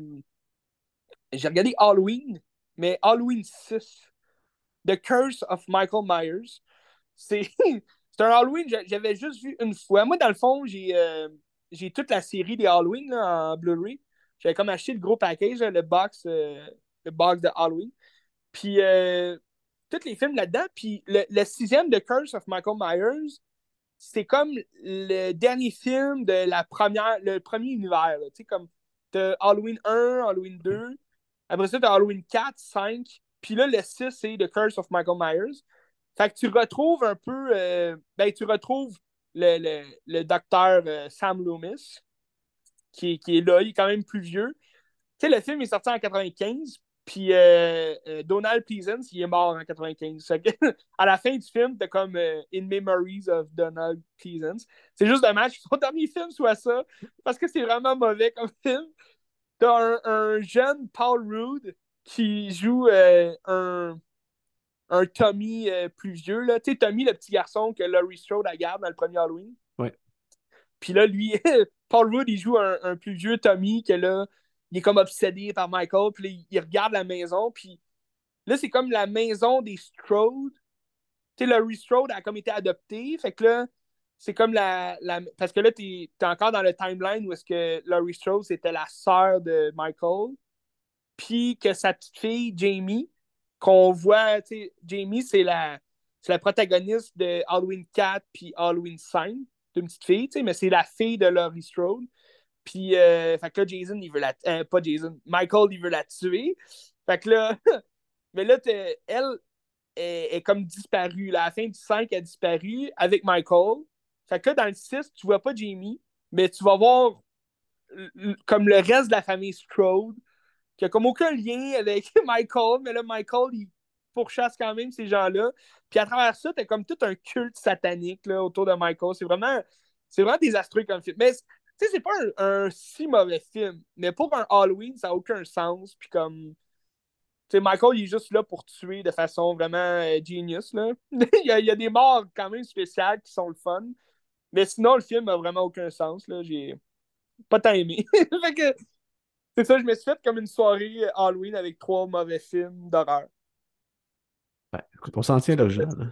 regardé Halloween, mais Halloween 6. The Curse of Michael Myers. C'est (laughs) un Halloween j'avais juste vu une fois. Moi, dans le fond, j'ai euh, toute la série des Halloween en Blu-ray. J'avais comme acheté le gros package, le box, euh, le box de Halloween. Puis euh, tous les films là-dedans. Puis le, sixième de Curse of Michael Myers, c'est comme le dernier film de la première, le premier univers. Tu sais, comme t'as Halloween 1, Halloween 2. Après ça, t'as Halloween 4, 5. Puis là, le 6, c'est The Curse of Michael Myers. Fait que tu retrouves un peu. euh, ben, tu retrouves le, le, le docteur Sam Loomis, qui, est- qui est là. Il est quand même plus vieux. Tu sais, le film est sorti en 95. Puis euh, euh, Donald Pleasance, il est mort en 95. Fait que, (laughs) à la fin du film, t'as comme euh, In Memories of Donald Pleasance. C'est juste dommage que son (laughs) dernier film soit ça, parce que c'est vraiment mauvais comme (laughs) film. T'as un, un jeune Paul Rudd qui joue un, un Tommy plus vieux. Là. Tu sais, Tommy, le petit garçon que Laurie Strode a garde dans le premier Halloween. Ouais. Puis là, lui, Paul Rudd, il joue un, plus vieux Tommy que là, il est comme obsédé par Michael. Puis il, regarde la maison. Puis là, c'est comme la maison des Strode. Tu sais, Laurie Strode a comme été adoptée. Fait que là, c'est comme la, Parce que là, t'es es encore dans le timeline où est-ce que Laurie Strode, c'était la sœur de Michael. Puis que sa petite fille, Jamie, qu'on voit, tu sais, Jamie, c'est la, la protagoniste de Halloween 4 puis Halloween 5, d'une petite fille, tu sais, mais c'est la fille de Laurie Strode. Puis, euh, fait que là, Jason, il veut la... euh, pas Jason, Michael, il veut la tuer. Fait que là... (laughs) mais là, elle est, comme disparue. la fin du 5, elle a disparu avec Michael. Fait que là, dans le 6, tu vois pas Jamie, mais tu vas voir comme le reste de la famille Strode, qui a comme aucun lien avec (laughs) Michael, mais là, Michael, il pourchasse quand même ces gens-là. Puis à travers ça, t'as comme tout un culte satanique là, autour de Michael. C'est vraiment, c'est vraiment désastreux comme film. Mais tu sais, c'est pas un, si mauvais film. Mais pour un Halloween, ça n'a aucun sens. Puis comme. Tu sais, Michael, il est juste là pour tuer de façon vraiment euh, genius. Là. (laughs) il, y a, des morts quand même spéciales qui sont le fun. Mais sinon, le film a vraiment aucun sens. Là. J'ai pas tant aimé. (laughs) fait que c'est ça, je me suis fait comme une soirée Halloween avec trois mauvais films d'horreur. Ben, écoute, on s'en tient là, Jean. là.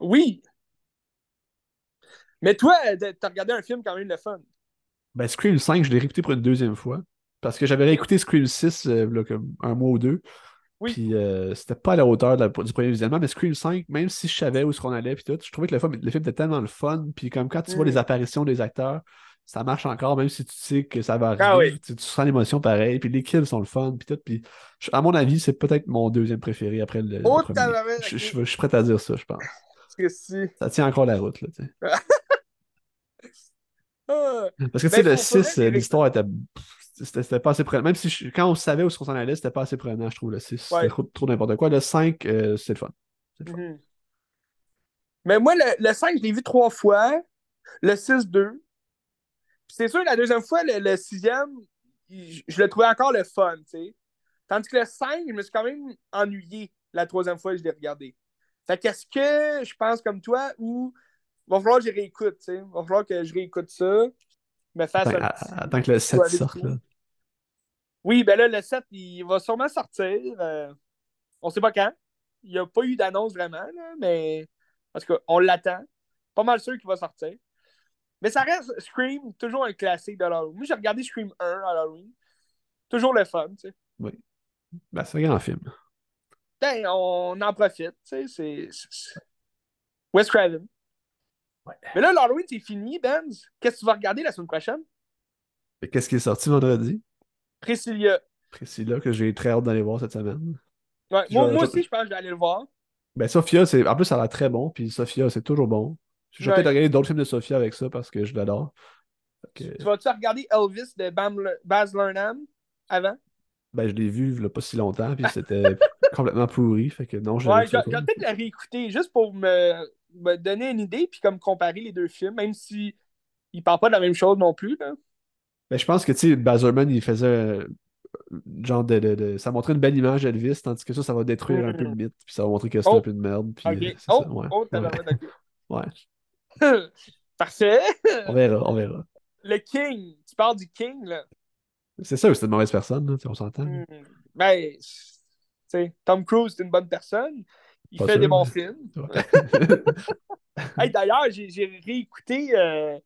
Oui! Mais toi, t'as regardé un film quand même le fun. Ben, Scream 5, je l'ai réécouté pour une deuxième fois. Parce que j'avais réécouté Scream 6 euh, là, comme un mois ou deux. Oui. Puis euh, c'était pas à la hauteur de la- du premier visionnement, mais Scream 5, même si je savais où est-ce qu'on allait, puis tout, je trouvais que le film, le film était tellement le fun. Puis comme quand tu vois Mm. les apparitions des acteurs, ça marche encore, même si tu sais que ça va arriver. Ah oui. tu, tu sens l'émotion pareil. Puis les kills sont le fun, puis tout. Puis je- à mon avis, c'est peut-être mon deuxième préféré après le, le Oh, premier. Je, je- je suis prêt à dire ça, je pense. Que si. Ça tient encore la route, là, tu sais. (laughs) Ah. Parce que tu Ben, sais, le faut- faudrait 6, que j'ai l'histoire était. C'était pas assez prenant. Même si quand on savait où qu'on s'en allait, c'était pas assez prenant, je trouve, le 6. Ouais. C'était trop, trop n'importe quoi. Le 5, euh, c'est le fun. Le fun. Mhm. Mais moi, le, le 5, je l'ai vu trois fois. Le 6, deux. Puis c'est sûr, la deuxième fois, le, le sixième, je, je le trouvais encore le fun, tu sais. Tandis que le 5, je me suis quand même ennuyé la troisième fois que je l'ai regardé. Fait qu'est-ce que je pense comme toi ou va falloir que je réécoute, tu sais. Va falloir que je réécoute ça, me fasse Attends, un à- petit- attends que le 7 soirée sorte, là. Oui, ben là, le 7, il va sûrement sortir. euh, on sait pas quand. Il n'y a pas eu d'annonce vraiment, là, mais en tout cas, on l'attend. Pas mal sûr qu'il va sortir. Mais ça reste Scream, toujours un classique de l'Halloween. Moi, j'ai regardé Scream 1 à Halloween. Toujours le fun, tu sais. Ben, c'est un grand film. Ben, on en profite, tu sais. c'est- Wes Craven. Mais là, l'Halloween, c'est fini, Benz. Qu'est-ce que tu vas regarder la semaine prochaine? Qu'est-ce qui est sorti vendredi? Priscilla. précis-là que j'ai très hâte d'aller voir cette semaine. Ouais, moi, aussi, je pense que je vais aller le voir. Ben, Sophia, c'est... en plus, ça a l'air très bon, puis Sophia, c'est toujours bon. Je vais peut-être regarder d'autres films de Sophia avec ça parce que je l'adore. Tu vas-tu regarder Elvis de Bam, Baz Luhrmann avant? ben, je l'ai vu il y a pas si longtemps, puis c'était (laughs) complètement pourri. Fait que non, je Ouais, vais peut-être le réécouter juste pour me, me donner une idée puis comme comparer les deux films, même si ils parlent pas de la même chose non plus. Là. Ben, je pense que, tu sais, Baz Luhrmann, il faisait euh, genre de, de- de- Ça montrait une belle image d'Elvis, tandis que ça, ça va détruire un peu le Mm. mythe, puis ça va montrer que c'est Oh. un peu de merde, puis euh, Oh, ça, ouais. oh, Ouais. Ouais. (laughs) Parfait. On verra, on verra. Le King, tu parles du King, là. C'est ça, c'était une mauvaise personne, là, on s'entend. Hmm. Ben, tu sais, Tom Cruise, c'est une bonne personne. Il Pas fait sûr, des bons mais- films. (laughs) (laughs) Hey, D'ailleurs, j'ai réécouté. euh,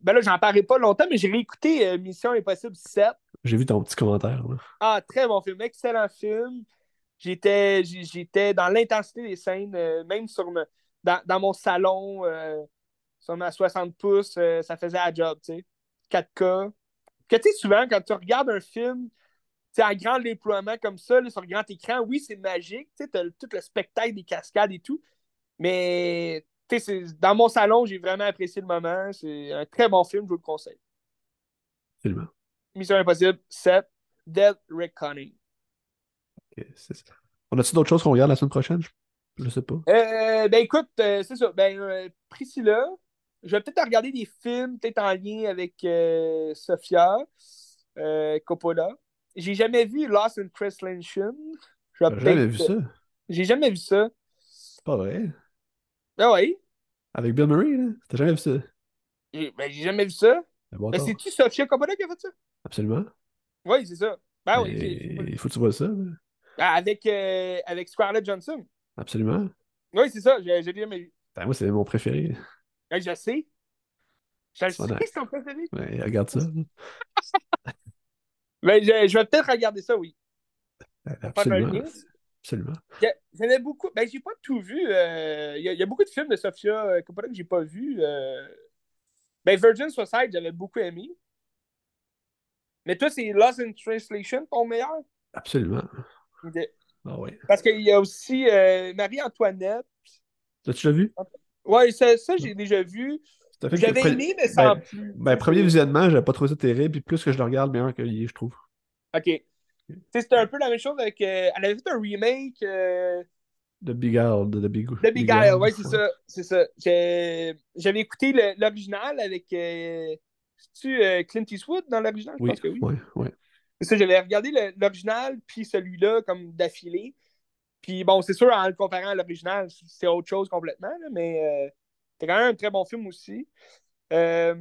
Ben là, j'en parlais pas longtemps, mais j'ai réécouté euh, Mission Impossible 7. J'ai vu ton petit commentaire. là. Ah, très bon film, excellent film. J'étais dans l'intensité des scènes, euh, même sur me- dans, dans mon salon, sur ma 60 pouces, euh, ça faisait la job, tu sais. 4K. Que tu sais, souvent, quand tu regardes un film, tu sais, en grand déploiement comme ça, là, sur le grand écran, oui, c'est magique, tu sais, t'as tout le spectacle des cascades et tout, mais tu sais, dans mon salon, j'ai vraiment apprécié le moment. C'est un très bon film, je vous le conseille. Absolument. Mission Impossible 7, Dead Reckoning. Ok, c'est ça. On a-tu d'autres choses qu'on regarde la semaine prochaine? Je, je sais pas. Euh, ben écoute, euh, c'est ça. Ben, euh, Priscilla, je vais peut-être regarder des films, peut-être en lien avec euh, Sofia euh, Coppola. J'ai jamais vu Lost in Translation. J'ai jamais vu ça. J'ai jamais vu ça. C'est pas vrai. Ah oui? Avec Bill Murray, là. T'as jamais vu ça? J'ai ben, j'ai jamais vu ça. Ben, bon, Ben, c'est-tu Sofia Coppola qui a fait ça? Absolument. Oui, c'est ça. Ben oui, Mais. Il faut que tu vois ça. Ah, avec, euh, avec Scarlett Johansson. Absolument. Oui, c'est ça. J'ai j'ai jamais vu. Ben, moi, c'est mon préféré. Ben, je sais. Je le sais, c'est ton préféré. Ouais, regarde ça. (laughs) Ben, je, je vais peut-être regarder ça, oui. Absolument. Absolument. J'en ai beaucoup. Ben, j'ai pas tout vu. euh, Il y, a- il y a beaucoup de films de Sofia euh, Coppola que j'ai pas vu. euh. Ben, Virgin Suicide, j'avais beaucoup aimé. Mais toi, c'est Lost in Translation, ton meilleur? Absolument. Ah ouais. Parce qu'il y a aussi euh, Marie-Antoinette. L'as-tu déjà vu? Ouais, ça, ça j'ai déjà vu. J'avais aimé, mais sans Ben, plus. ben, premier visionnement, j'avais pas trouvé ça terrible, puis plus que je le regarde, meilleur qu'il est, je trouve. Ok. C'était un peu la même chose avec. euh, elle avait fait un remake. euh, The Big Isle, de The Big De Big Isle, Isle, ouais, c'est ça. C'est ça. J'avais écouté l'original avec. Euh, tu Clint Eastwood dans l'original? Je Oui, pense que oui. ouais. C'est ça, j'avais regardé l'original, puis celui-là, comme d'affilée. Puis bon, c'est sûr, en le comparant à l'original, c'est autre chose complètement, là, mais euh, c'est quand même un très bon film aussi. Euh,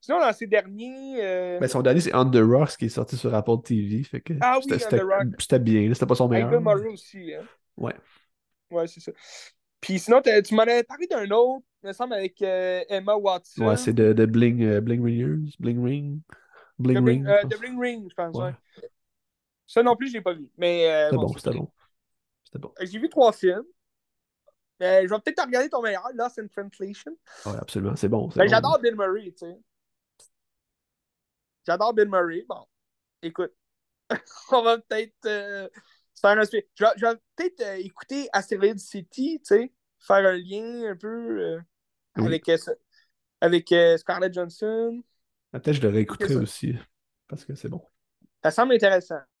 sinon, dans ces derniers. euh, Ben, son dernier, c'est On the Rocks qui est sorti sur Apple TV. Fait que Ah oui, c'était- c'était bien, c'était pas son avec meilleur. Murray aussi. Hein. Ouais. Ouais, c'est ça. Puis sinon, tu m'en avais parlé d'un autre, il me semble, avec euh, Emma Watson. Ouais, c'est de, de Bling, euh, Bling Ringers, Bling Ring. Bling The Ring. pense. Bling Ring, je pense. Ouais. ouais. Ça non plus, je l'ai pas vu. Mais C'était bon, c'est- c'était bon. C'était bon. J'ai vu trois films. Euh, je vais peut-être regarder ton meilleur, Lost in Translation. Ouais, absolument, c'est bon. Ben, bon. J'adore Bill Murray, tu sais. J'adore Bill Murray. Bon, écoute, (laughs) on va peut-être euh, faire un Je vais, je vais peut-être euh, écouter Asteroid City, tu sais, faire un lien un peu euh, Oui. avec, avec Scarlett Johansson. Peut-être que je le réécouterai aussi. Parce que c'est bon. Ça semble intéressant.